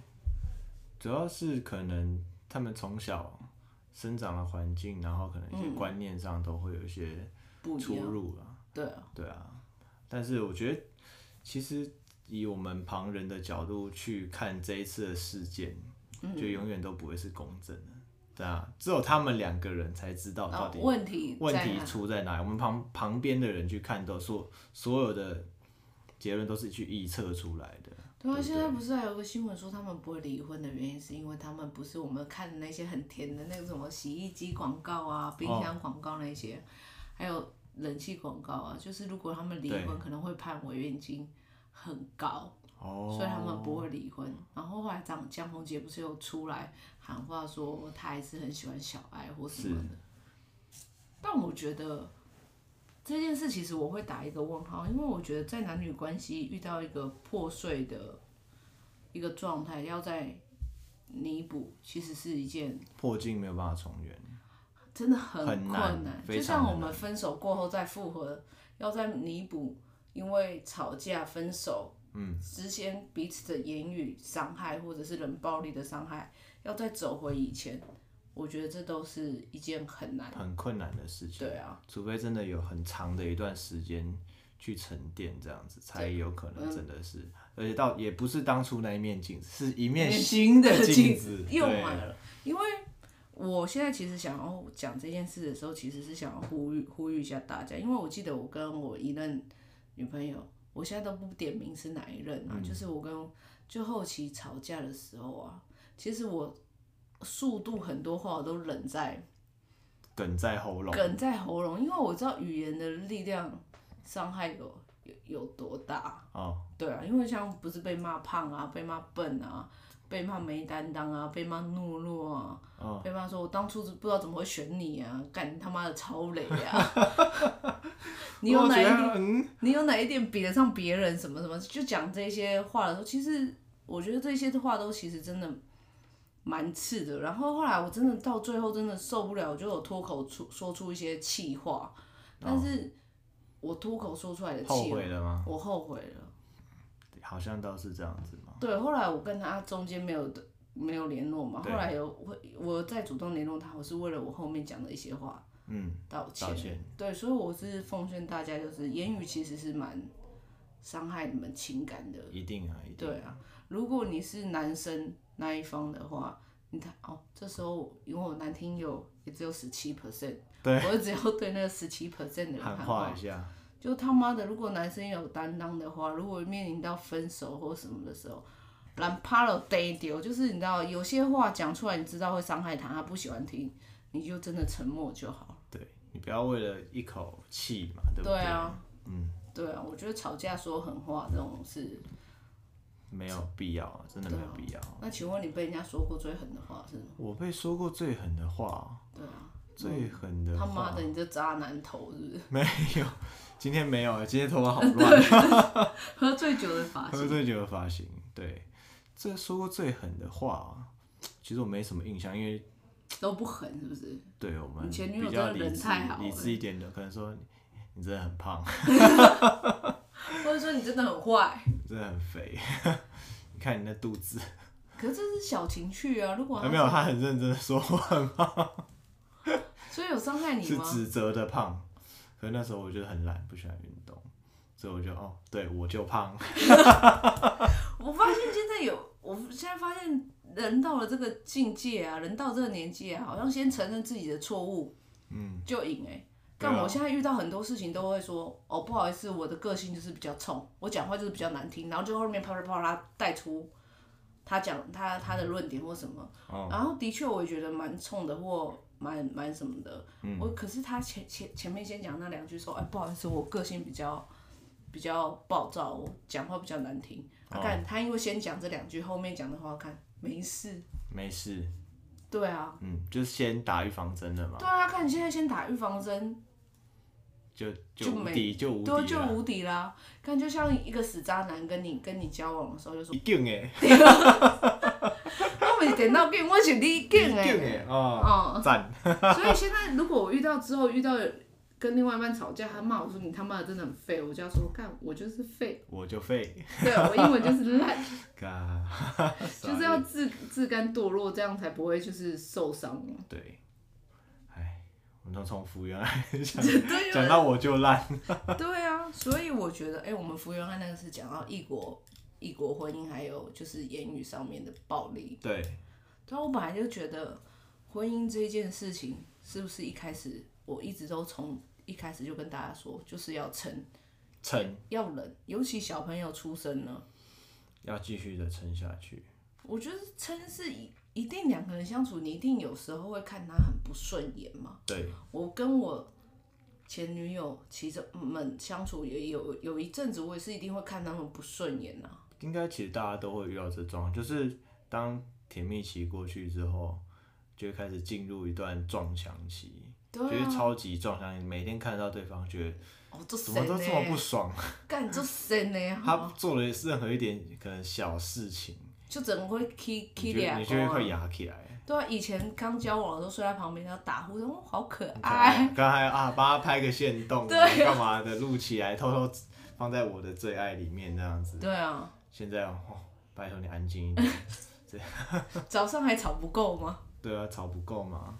主要是可能他们从小生长的环境，然后可能一些观念上都会有一些出入啦。对啊，对啊，但是我觉得其实以我们旁人的角度去看这一次的事件，嗯就永远都不会是公正的。对啊，只有他们两个人才知道到底问题问题出在哪里。我们旁旁边的人去看都说所有的结论都是去臆测出来的。对啊，对现在不是还有个新闻说他们不会离婚的原因，是因为他们不是我们看的那些很甜的那个什么洗衣机广告啊、冰箱广告那些，还有冷气广告啊，就是如果他们离婚，可能会判违约金很高，哦，所以他们不会离婚。然后后来张江宏杰不是又出来喊话说他还是很喜欢小爱或什么的，但我觉得。这件事其实我会打一个问号，因为我觉得在男女关系遇到一个破碎的一个状态，要在弥补，其实是一件破镜没有办法重圆。真的很很困难就像我们分手过后再复合，要再弥补，因为吵架分手，嗯，之间彼此的言语伤害或者是冷暴力的伤害，要再走回以前，我觉得这都是一件很难。很困难的事情。对啊，除非真的有很长的一段时间去沉淀，这样子才有可能真的是，而且到也不是当初那一面镜子，是一面新的镜子。又对买了，因为我现在其实想要讲这件事的时候，其实是想要呼吁呼吁一下大家，因为我记得我跟我一任女朋友，我现在都不点名是哪一任啊，嗯、就是我跟就后期吵架的时候啊，其实我速度很多话我都忍在，梗在喉咙，梗在喉咙，因为我知道语言的力量伤害有有有多大哦，对啊，因为像不是被骂胖啊，被骂笨啊。被骂没担当啊，被骂懦弱啊，哦、被骂说我当初不知道怎么会选你啊，干他妈的超雷啊！你有哪一点？嗯、你有哪一点比得上别人？什么什么？就讲这些话的时候，其实我觉得这些话都其实真的蛮刺的。然后后来我真的到最后真的受不了，就有脱口出说出一些气话，但是我脱口说出来的气话，后悔了吗？我后悔了。好像倒是这样子嘛。对，后来我跟他中间没有的没有联络嘛，对后来有我我再主动联络他，我是为了我后面讲的一些话，嗯，道歉。道歉。对，所以我是奉劝大家，就是言语其实是蛮伤害你们情感的。一定啊，一定。对啊，如果你是男生那一方的话，你看哦，这时候因为我男听友也只有十七 percent，对，我只要对那个十七 percent 的人喊话一下。就他妈的，如果男生有担当的话，如果面临到分手或什么的时候，懒趴了呆丢，就是你知道，有些话讲出来，你知道会伤害他，他不喜欢听，你就真的沉默就好。对，你不要为了一口气嘛，对不对？对啊，嗯，对啊，我觉得吵架说狠话这种事没有必要，真的没有必要。啊、那请问你被人家说过最狠的话是什么？我被说过最狠的话，对啊，最狠的话，他妈的，你这渣男头是不是？没有。今天没有，今天头发好乱。喝醉酒的发型。喝醉酒的发型，对。这说过最狠的话，其实我没什么印象，因为都不狠，是不是？对我们前女友比较理智，太好理智一点的，可能说你真的很胖，或者说你真的很坏，真的很肥。你 看你那肚子。可是这是小情趣啊，如果还没有，他很认真的说我很胖，所以有伤害你吗？是指责的胖。可是那时候我觉得很懒，不喜欢运动，所以我就哦，对我就胖。我发现现在有，我现在发现人到了这个境界啊，人到这个年纪啊，好像先承认自己的错误，嗯，就赢哎。但我现在遇到很多事情都会说，哦，不好意思，我的个性就是比较冲，我讲话就是比较难听，然后就后面啪啪啪啦带出他讲他他的论点或什么，哦、然后的确我也觉得蛮冲的或。蛮蛮什么的，嗯、我可是他前前前面先讲那两句说，哎，不好意思，我个性比较比较暴躁，我讲话比较难听。他看、他因为先讲这两句，后面讲的话看没事，没事。对啊，嗯，就是先打预防针的嘛。对啊，看你现在先打预防针，就就无敌就无敌了，就无敌啦。看就像一个死渣男跟你跟你交往的时候就说，一定哎。我是电脑镜，我是你镜哎，哦，赞。所以现在如果我遇到之后遇到跟另外一半吵架，他骂我说你他妈的真的很废，我就要说干，我就是废，我就废。对，我英文就是烂。God 就是要自自甘堕落，这样才不会就是受伤。对，哎，我们从福原爱讲 讲到我就烂。对啊，所以我觉得，哎、欸，我们福原爱那个是讲到异国。异国婚姻还有就是言语上面的暴力。对，但我本来就觉得婚姻这件事情是不是一开始我一直都从一开始就跟大家说，就是要撑，撑要忍，尤其小朋友出生了，要继续的撑下去。我觉得撑是一一定两个人相处，你一定有时候会看他很不顺眼嘛。对，我跟我前女友其实们相处也有有一阵子，我也是一定会看他们不顺眼呐、啊。应该其实大家都会遇到这状况，就是当甜蜜期过去之后，就会开始进入一段撞墙期，对啊、就是超级撞墙期，每天看到对方，觉得哦，怎么都这么不爽，干这神呢？他做了任何一点可能小事情，就整个会起起来，你就会快压起来。对啊，以前刚交往的时候睡在旁边要打呼，哦，好可爱。刚才啊，帮他拍个线动，干、啊、嘛的，录起来，偷偷放在我的最爱里面，这样子。对啊。现在哦，拜托你安静一点。这早上还吵不够吗？对啊，吵不够嘛，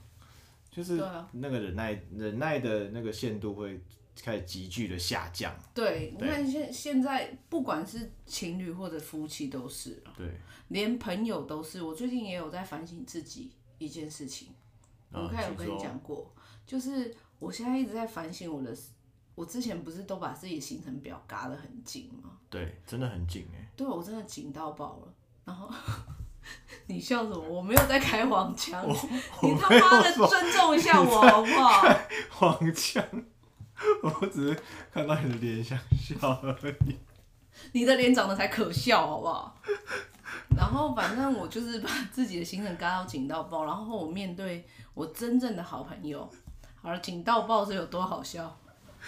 就是那个忍耐、忍耐的那个限度会开始急剧的下降。对，你看现现在不管是情侣或者夫妻都是，对，连朋友都是。我最近也有在反省自己一件事情，我看有跟你讲过，就是我现在一直在反省我的，我之前不是都把自己的行程表嘎得很紧吗？对，真的很紧哎。对，我真的紧到爆了。然后 你笑什么？我没有在开黄腔，你他妈的尊重一下我好不好？黄腔，我只是看到你的脸想笑而已。你的脸长得才可笑，好不好？然后反正我就是把自己的行程嘎到紧到爆，然后我面对我真正的好朋友，好了，紧到爆是有多好笑？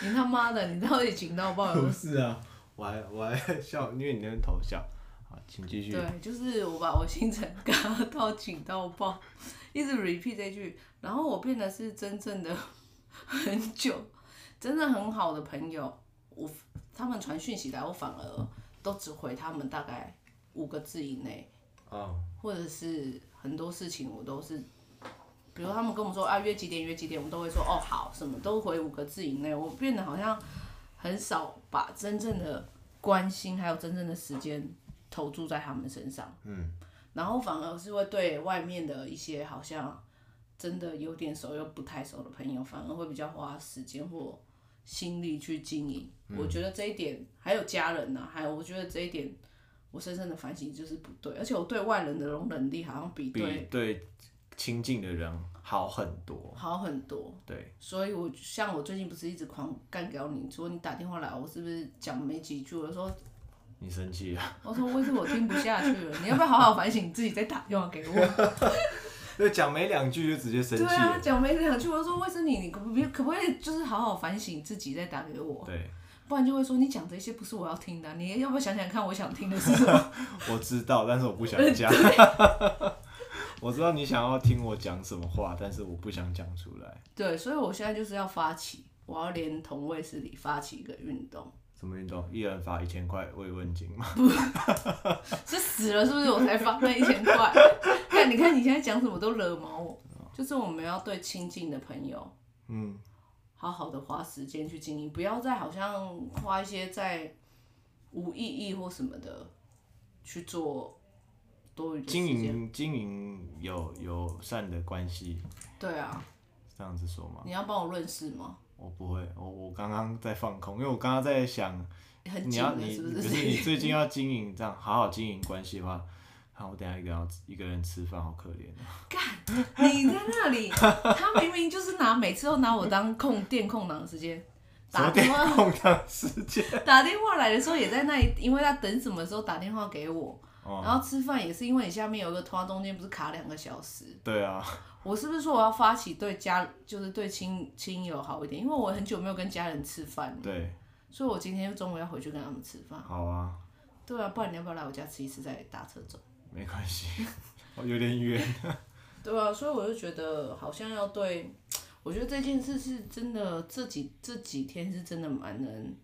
你他妈的，你到底紧到爆有？不是啊，我还我还笑，因为你那边偷笑。好，请继续。对，就是我把我行程嘎到紧到爆，一直 repeat 这句，然后我变得是真正的很久，真的很好的朋友，我他们传讯息来，我反而都只回他们大概。五个字以内，oh. 或者是很多事情我都是，比如他们跟我们说啊约几点约几点，我们都会说哦好，什么都回五个字以内。我变得好像很少把真正的关心还有真正的时间投注在他们身上，嗯，然后反而是会对外面的一些好像真的有点熟又不太熟的朋友，反而会比较花时间或心力去经营。嗯。我觉得这一点还有家人呢、啊，还有我觉得这一点。我深深的反省就是不对，而且我对外人的容忍力好像比对比对亲近的人好很多，好很多。对，所以我像我最近不是一直狂干掉你，说你打电话来，我是不是讲没几句？我说你生气了，我说为什么我听不下去了？你要不要好好反省，你自己再打电话给我？对，讲没两句就直接生气。对啊，讲没两句，我说为什么你你可不可以可不可以就是好好反省自己再打给我？对。不然就会说你讲这些不是我要听的，你要不要想想看我想听的是什么？我知道，但是我不想讲。我知道你想要听我讲什么话，但是我不想讲出来。对，所以我现在就是要发起，我要连同卫视里发起一个运动。什么运动？一人发一千块慰问金吗？不，是死了是不是？我才发那一千块。看，你看你现在讲什么都惹毛我。就是我们要对亲近的朋友，嗯。好好的花时间去经营，不要再好像花一些在无意义或什么的去做多余的经营。经营有友善的关系。对啊。这样子说吗？你要帮我论事吗？我不会，我我刚刚在放空，因为我刚刚在想，很你要你是不是？可是你 最近要经营这样好好经营关系的话。好，我等下一个要一个人吃饭，好可怜啊！干，你在那里，他明明就是拿每次都拿我当空电空档的时间，打电话空档时间，打电话来的时候也在那里，因为他等什么时候打电话给我，哦、然后吃饭也是因为你下面有个拖，中间不是卡两个小时？对啊，我是不是说我要发起对家，就是对亲亲友好一点？因为我很久没有跟家人吃饭了，对，所以我今天中午要回去跟他们吃饭。好啊，对啊，不然你要不要来我家吃一次再打车走？没关系，我有点远。对啊，所以我就觉得好像要对，我觉得这件事是真的，这几这几天是真的蛮能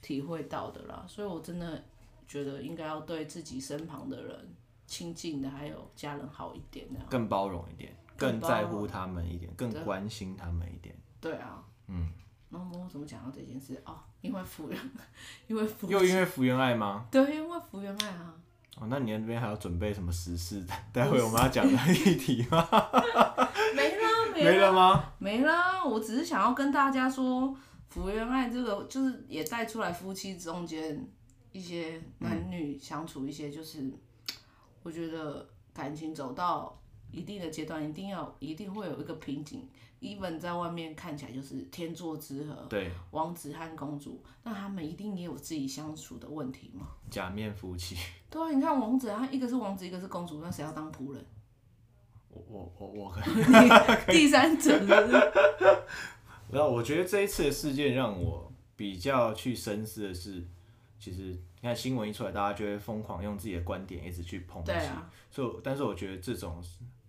体会到的啦。所以我真的觉得应该要对自己身旁的人、亲近的还有家人好一点，更包容一点，更在乎他们一点，更关心他们一点。对啊，嗯。然后我怎么讲到这件事哦，因为福原，因为福又因为福原爱吗？对，因为福原爱啊。哦，那你那边还要准备什么时事？待会我们要讲的议题吗？没啦，没，没了吗？没啦，我只是想要跟大家说，福原爱这个就是也带出来夫妻中间一些男女相处一些，就是、嗯、我觉得感情走到一定的阶段，一定要一定会有一个瓶颈。even 在外面看起来就是天作之合，对，王子和公主，那他们一定也有自己相处的问题吗？假面夫妻。对啊，你看王子，他一个是王子，一个是公主，那谁要当仆人？我我我我可以。第三者是不是？然后我觉得这一次的事件让我比较去深思的是，其实你看新闻一出来，大家就会疯狂用自己的观点一直去抨击。对啊。所以，但是我觉得这种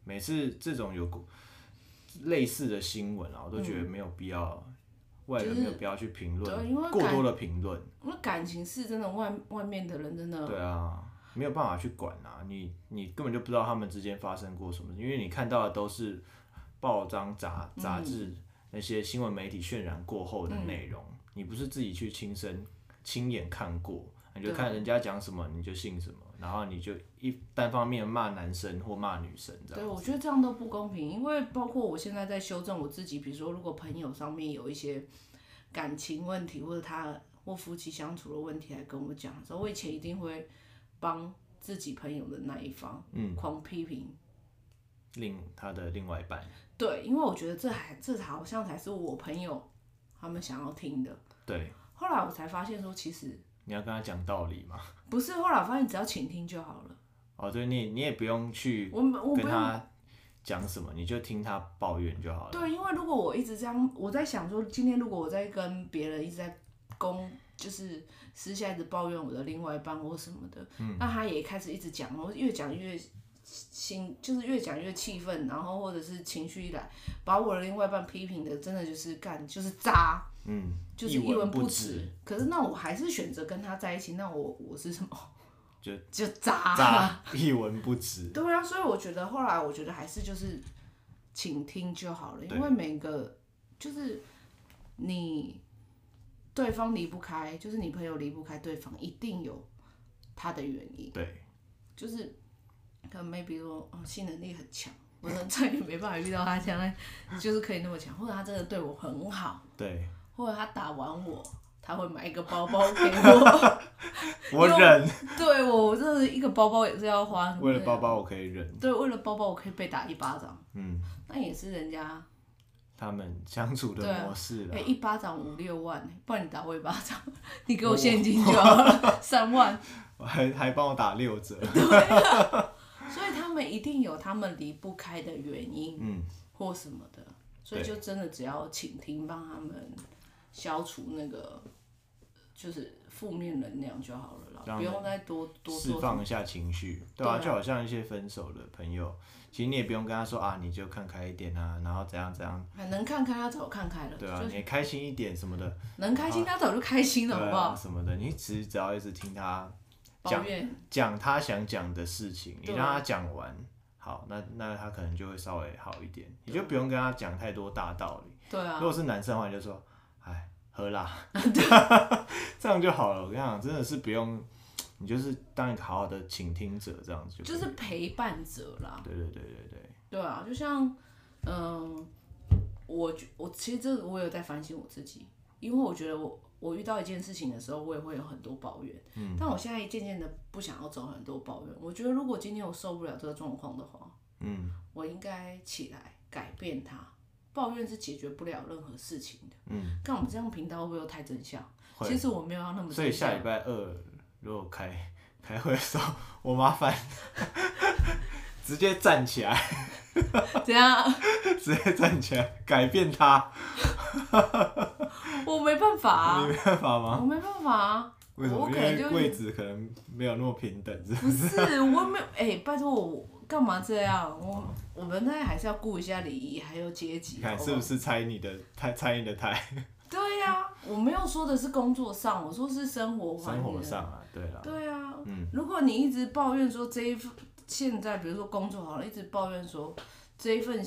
每次这种有类似的新闻啊，我都觉得没有必要，嗯、外人没有必要去评论，过多的评论。因为感情是真的外，外外面的人真的。对啊，没有办法去管啊，你你根本就不知道他们之间发生过什么，因为你看到的都是报章杂杂志那些新闻媒体渲染过后的内容，嗯、你不是自己去亲身亲眼看过，你就看人家讲什么你就信什么。然后你就一单方面骂男生或骂女生这样。对，我觉得这样都不公平，因为包括我现在在修正我自己，比如说如果朋友上面有一些感情问题，或者他或夫妻相处的问题来跟我讲的时候，我以前一定会帮自己朋友的那一方，嗯，狂批评另他的另外一半。对，因为我觉得这还这好像才是我朋友他们想要听的。对。后来我才发现说，其实你要跟他讲道理吗？不是，后来我发现只要倾听就好了。哦，对，你你也不用去我我跟他讲什么，你就听他抱怨就好了。对，因为如果我一直这样，我在想说，今天如果我在跟别人一直在公，就是私下一直抱怨我的另外一半或什么的，嗯，那他也开始一直讲，我越讲越。心就是越讲越气愤，然后或者是情绪一来，把我的另外一半批评的真的就是干就是渣，嗯，就是一文不值。可是那我还是选择跟他在一起，那我我是什么？就就渣，渣，一文不值。对啊，所以我觉得后来我觉得还是就是倾听就好了，因为每个就是你对方离不开，就是你朋友离不开对方，一定有他的原因。对，就是。可能 maybe 说，哦，性能力很强，我说再也没办法遇到他这样，就是可以那么强，或者他真的对我很好，对，或者他打完我，他会买一个包包给我，我忍，对我这是一个包包也是要花，为了包包。我可以忍，对，为了包包我可以被打一巴掌，嗯，那也是人家他们相处的模式了，哎、欸，一巴掌五六万，不然你打我一巴掌，你给我现金就好了，三万，还还帮我打六折，对。所以他们一定有他们离不开的原因，嗯，或什么的，所以就真的只要倾听，帮他们消除那个就是负面能量就好了啦，不用再多多释放一下情绪，对啊，就好像一些分手的朋友，其实你也不用跟他说啊，你就看开一点啊，然后怎样怎样，能看开他早看开了，对啊，你开心一点什么的，能开心他早就开心了，好不好？什么的，你只只要一直听他。讲讲他想讲的事情，你让他讲完，好，那那他可能就会稍微好一点，你就不用跟他讲太多大道理。对啊。如果是男生的话，你就说，哎，喝啦，这样就好了。我跟你讲，真的是不用，你就是当一个好好的倾听者，这样子就。就是陪伴者啦。对对对对对。对啊，就像，嗯、呃，我我其实这个我有在反省我自己，因为我觉得我。我遇到一件事情的时候，我也会有很多抱怨。嗯，但我现在渐渐的不想要走很多抱怨。我觉得如果今天我受不了这个状况的话，嗯，我应该起来改变它。抱怨是解决不了任何事情的。嗯，但我们这样频道会不会太真相？其实我没有要那么。所以下礼拜二如果开开会的时候，我麻烦直接站起来。怎样？直接站起来改变他。我没办法啊！你没办法吗？我没办法啊！为什么？因为位置可能没有那么平等，是不是？不是，我没有。哎、欸，拜托我干嘛这样？我我们那还是要顾一下礼仪，还有阶级。看是不是猜你的猜猜你的台？对呀、啊，我没有说的是工作上，我说是生活环境。生活上啊，对了。对啊，嗯。如果你一直抱怨说这一份现在，比如说工作好了，一直抱怨说这一份。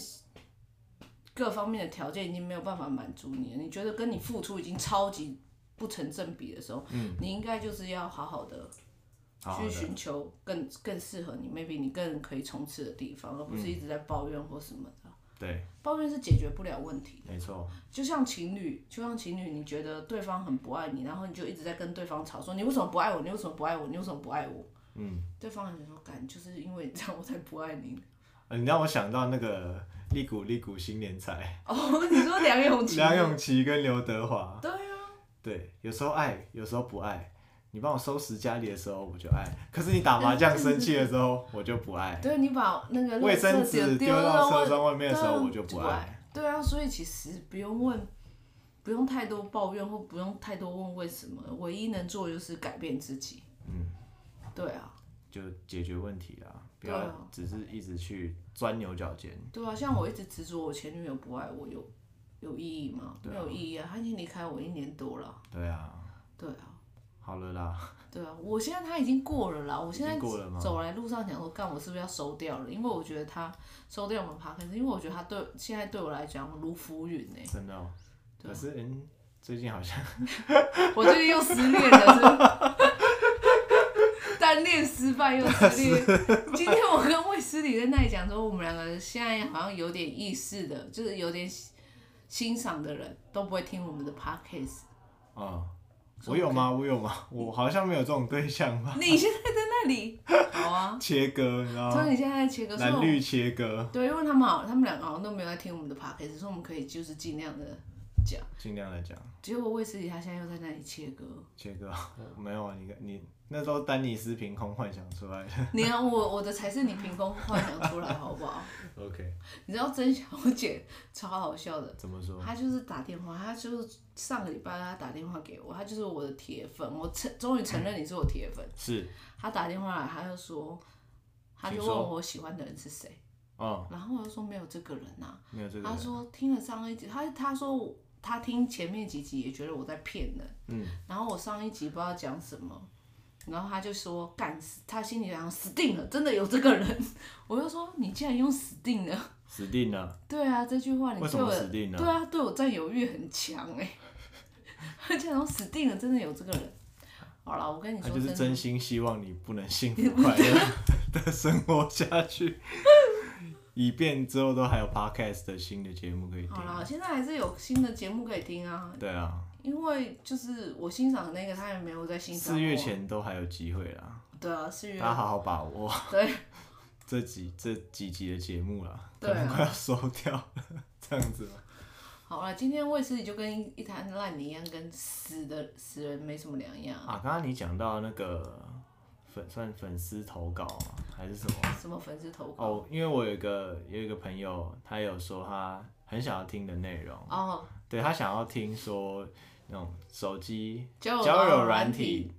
各方面的条件已经没有办法满足你了，你觉得跟你付出已经超级不成正比的时候，嗯、你应该就是要好好的去寻求更更适合你，maybe 你更可以冲刺的地方，而不是一直在抱怨或什么的。对，抱怨是解决不了问题的。没错，就像情侣，就像情侣，你觉得对方很不爱你，然后你就一直在跟对方吵，说你为什么不爱我？你为什么不爱我？你为什么不爱我？嗯，对方很说，干就是因为这样我才不爱你。你让我想到那个。利古利古新年财 哦，你说梁咏琪，梁咏琪跟刘德华，对啊，对，有时候爱，有时候不爱。你帮我收拾家里的时候，我就爱；可是你打麻将生气的时候，我就不爱。对，你把那个卫生纸丢到车窗外面的时候，我就不爱。对啊，所以其实不用问，不用太多抱怨，或不用太多问为什么，唯一能做的就是改变自己。嗯，对啊，就解决问题啦。不要只是一直去钻牛角尖。对啊，像我一直执着我前女友不爱我，有有意义吗？没有意义啊，他已经离开我一年多了。对啊。对啊。好了啦。对啊，我现在他已经过了啦。我现在走来路上想说，干我是不是要收掉了？因为我觉得他收掉我们 Podcast，因为我觉得他对现在对我来讲如浮云呢。真的哦。可是嗯，最近好像。我最近又失恋了，是。单恋失败又失 恋。今天我跟魏斯理在那里讲说，我们两个现在好像有点意识的，就是有点欣赏的人都不会听我们的 podcast。啊、嗯，我有吗？我有吗？我好像没有这种对象吧。你现在在那里？好啊。切割，你知道吗？所以你现在在切割，蓝绿切割。对，因为他们好，他们两个好像都没有在听我们的 podcast，所以我们可以就是尽量的。讲，尽量的讲。结果魏斯理他现在又在那里切割。切割，我没有啊，你你那时候丹尼斯凭空幻想出来的。你啊，我我的才是你凭空幻想出来，好不好？OK。你知道曾小姐超好笑的。怎么说？她就是打电话，她就是上个礼拜她打电话给我，她就是我的铁粉，我承终于承认你是我铁粉。是。她打电话来，她就说，她就问我喜欢的人是谁。哦。然后我就说没有这个人呐、啊。没有这个人。她说听了上一集，她她说。她听前面几集也觉得我在骗人，嗯，然后我上一集不知道讲什么，然后他就说干死，他心里想死定了，真的有这个人，我就说你竟然用死定了，死定了，对啊，这句话你对我死定了？对啊，对我占有欲很强哎，他竟然说死定了，真的有这个人，好了，我跟你说，他就是真心希望你不能幸福快乐的生活下去。以便之后都还有 podcast 的新的节目可以听。好了，现在还是有新的节目可以听啊。对啊。因为就是我欣赏的那个，他也没有在欣赏。四月前都还有机会啦。对啊，四月。大家好好把握。对。这几这几集的节目啦，对啊，可能快要收掉了，这样子。好了，今天卫斯理就跟一滩烂泥一样，跟死的死人没什么两样。啊，刚刚你讲到那个。粉算粉丝投稿吗？还是什么？什么粉丝投稿？哦，oh, 因为我有一个有一个朋友，他有说他很想要听的内容。哦。Oh. 对，他想要听说那种手机交友软体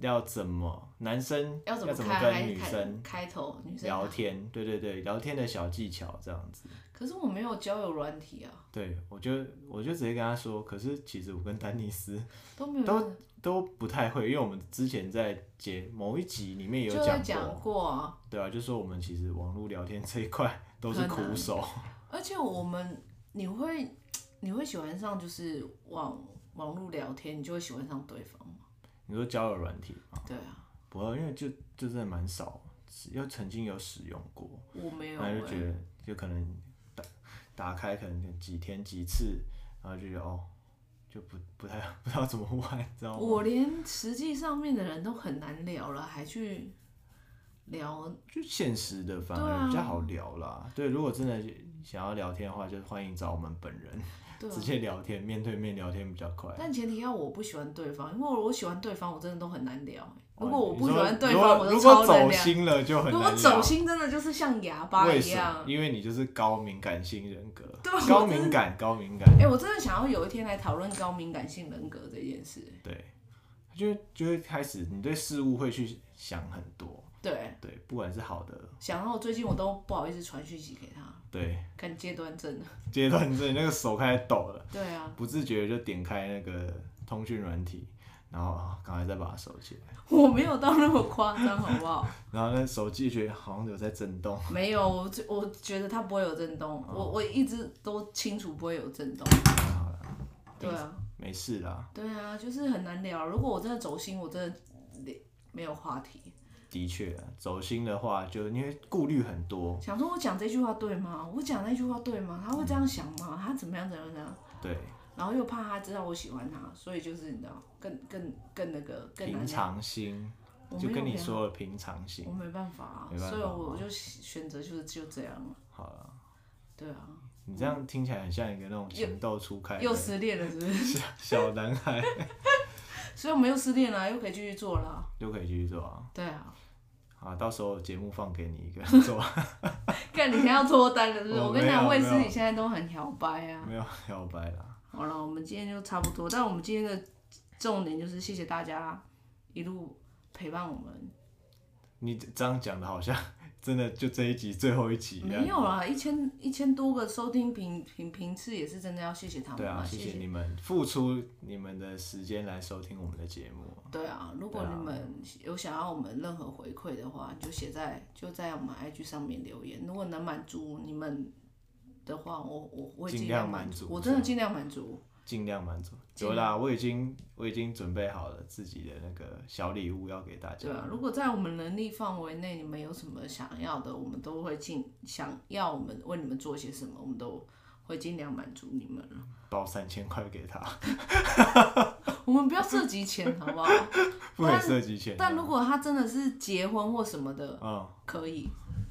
要怎么男生要怎么跟女生开头女生聊天？对对对，聊天的小技巧这样子。可是我没有交友软体啊。对，我就我就直接跟他说，可是其实我跟丹尼斯都没有都。都不太会，因为我们之前在节某一集里面有讲过，对啊，就说我们其实网络聊天这一块都是苦手，而且我们你会你会喜欢上就是网网络聊天，你就会喜欢上对方吗？你说交友软体吗？对啊，不会，因为就就真的蛮少，又曾经有使用过，我没有、欸，然后就觉得就可能打打开可能几天几次，然后就觉得哦。就不不太不知道怎么玩，知道吗？我连实际上面的人都很难聊了，还去聊，就现实的反而比较好聊啦。对，啊、对，如果真的想要聊天的话，就欢迎找我们本人，啊、直接聊天，面对面聊天比较快。但前提要我不喜欢对方，因为我喜欢对方，我真的都很难聊。如果我不喜欢对方，我就超难聊。如果走心了就很难聊。如果走心真的就是像哑巴一样。因为你就是高敏感性人格。对。高敏感，高敏感。哎、欸，我真的想要有一天来讨论高敏感性人格这件事。对。就就会开始，你对事物会去想很多。对。对，不管是好的。想到我最近我都不好意思传讯息给他。对。看阶段症。阶段症，那个手开始抖了。对啊。不自觉就点开那个通讯软体。然后刚才再把它收起来，我没有到那么夸张，好不好？然后那手机觉得好像有在震动，没有，我我觉得它不会有震动，哦、我我一直都清楚不会有震动。好了，对啊，没事啦。对啊，就是很难聊。如果我真的走心，我真的没有话题。的确，走心的话，就因为顾虑很多，想说我讲这句话对吗？我讲那句话对吗？他会这样想吗？他怎么样？怎么样？对。然后又怕他知道我喜欢他，所以就是你知道，更更更那个更平常心，就跟你说了平常心，我没办法啊，所以我就选择就是就这样了。好了，对啊，你这样听起来很像一个那种情窦初开，又失恋了是不是？小男孩，所以我们又失恋了，又可以继续做了，又可以继续做啊。对啊，好，到时候节目放给你一个人 做。看你现在要脱单了是不是？我跟你讲，卫斯理现在都很摇摆啊，没有摇摆啦。好了，我们今天就差不多。但我们今天的重点就是谢谢大家一路陪伴我们。你这样讲的好像真的就这一集最后一集。没有啦，一千一千多个收听频频频次也是真的要谢谢他们。对啊，谢谢你们付出你们的时间来收听我们的节目。对啊，如果你们有想要我们任何回馈的话，就写在就在我们 IG 上面留言。如果能满足你们的话，我我会尽量满足，我真的尽量满足。尽量满足。有啦，我已经我已经准备好了自己的那个小礼物要给大家。对啊，如果在我们能力范围内，你们有什么想要的，我们都会尽想要我们为你们做些什么，我们都会尽量满足你们了。包三千块给他。我们不要涉及钱，好不好？不能涉及钱。但如果他真的是结婚或什么的，嗯，可以。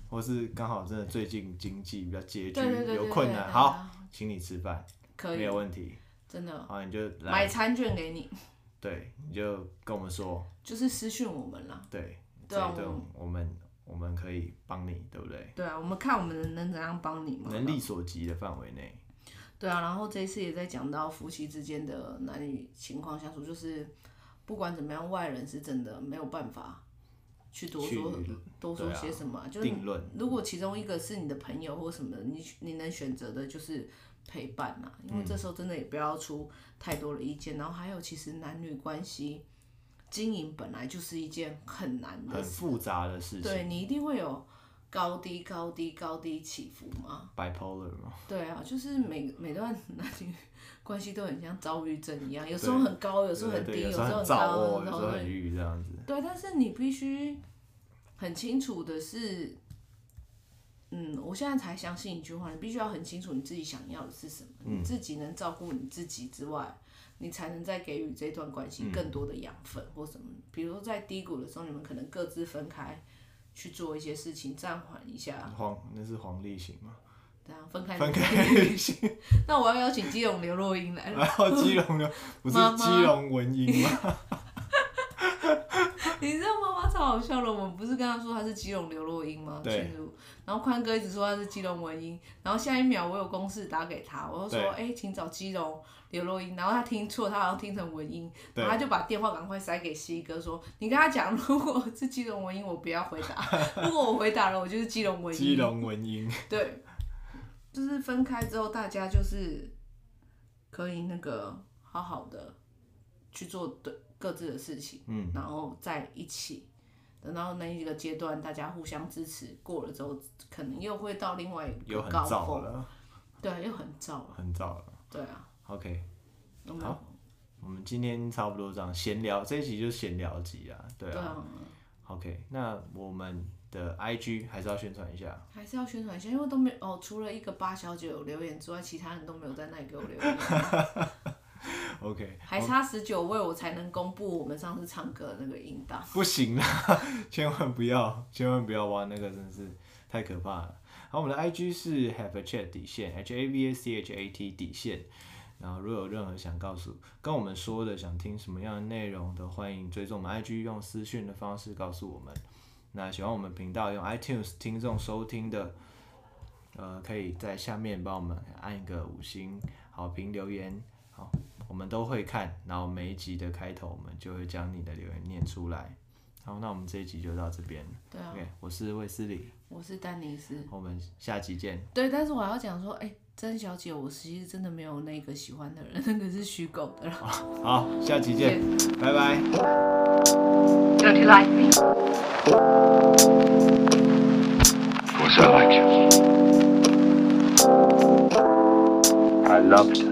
或是刚好真的最近经济比较拮据，有困难，好，请你吃饭，可以，没有问题。真的。好，你就来买餐券给你。对，你就跟我们说。就是私讯我们啦。对。对啊，我们我们可以帮你，对不对？对啊，我们看我们能怎样帮你嘛。能力所及的范围内。对啊，然后这一次也在讲到夫妻之间的男女情况相处，就是不管怎么样，外人是真的没有办法去多说多说些什么。就定论。如果其中一个是你的朋友或什么，你你能选择的就是陪伴呐，因为这时候真的也不要出太多的意见。然后还有，其实男女关系经营本来就是一件很难的、很复杂的事情。对，你一定会有。高低高低高低起伏嘛，bipolar 嘛。对啊，就是每每段男女关系都很像躁郁症一样，有时候很高，有时候很低，有时候很高，有时候很郁这样子。对，但是你必须很清楚的是，嗯，我现在才相信一句话，你必须要很清楚你自己想要的是什么，嗯、你自己能照顾你自己之外，你才能再给予这段关系更多的养分或什么。嗯、比如说在低谷的时候，你们可能各自分开。去做一些事情，暂缓一下。黄，那是黄立行吗？对啊，分开。分开行。那我要邀请基隆刘若英来了。然后基隆的不是基隆文英吗？你知道妈妈超好笑了，我们不是跟他说他是基隆刘若英吗？对。然后宽哥一直说他是基隆文英，然后下一秒我有公事打给他，我就说哎、欸，请找基隆刘若英，然后他听错，他好像听成文英，然后他就把电话赶快塞给西哥说，你跟他讲，如果是基隆文英，我不要回答；如果我回答了，我就是基隆文英。基隆文英。对，就是分开之后，大家就是可以那个好好的去做对各自的事情，嗯，然后在一起。等到那一个阶段，大家互相支持过了之后，可能又会到另外一个高峰了。对，又很燥了。很燥了。对啊。OK。好，我们今天差不多这样闲聊，这一集就是闲聊集啊。对啊。对啊。OK，那我们的 IG 还是要宣传一下。还是要宣传一下，因为都没有哦，除了一个八小姐有留言之外，其他人都没有在那里给我留言。OK，还差十九位我才能公布我们上次唱歌的那个音档。不行啦，千万不要，千万不要挖那个，真是太可怕了。好，我们的 IG 是 have a chat 底线，H A V A C H A T 底线。然后如果有任何想告诉跟我们说的，想听什么样的内容的欢迎追踪我们 IG，用私讯的方式告诉我们。那喜欢我们频道用 iTunes 听众收听的，呃，可以在下面帮我们按一个五星好评留言。好。我们都会看，然后每一集的开头，我们就会将你的留言念出来。好，那我们这一集就到这边。对啊。OK，我是卫斯理，我是丹尼斯。我们下集见。对，但是我要讲说，哎，曾小姐，我其实真的没有那个喜欢的人，那个是虚构的。好，下集见，拜拜。Don't you like me? Of course I like you. I loved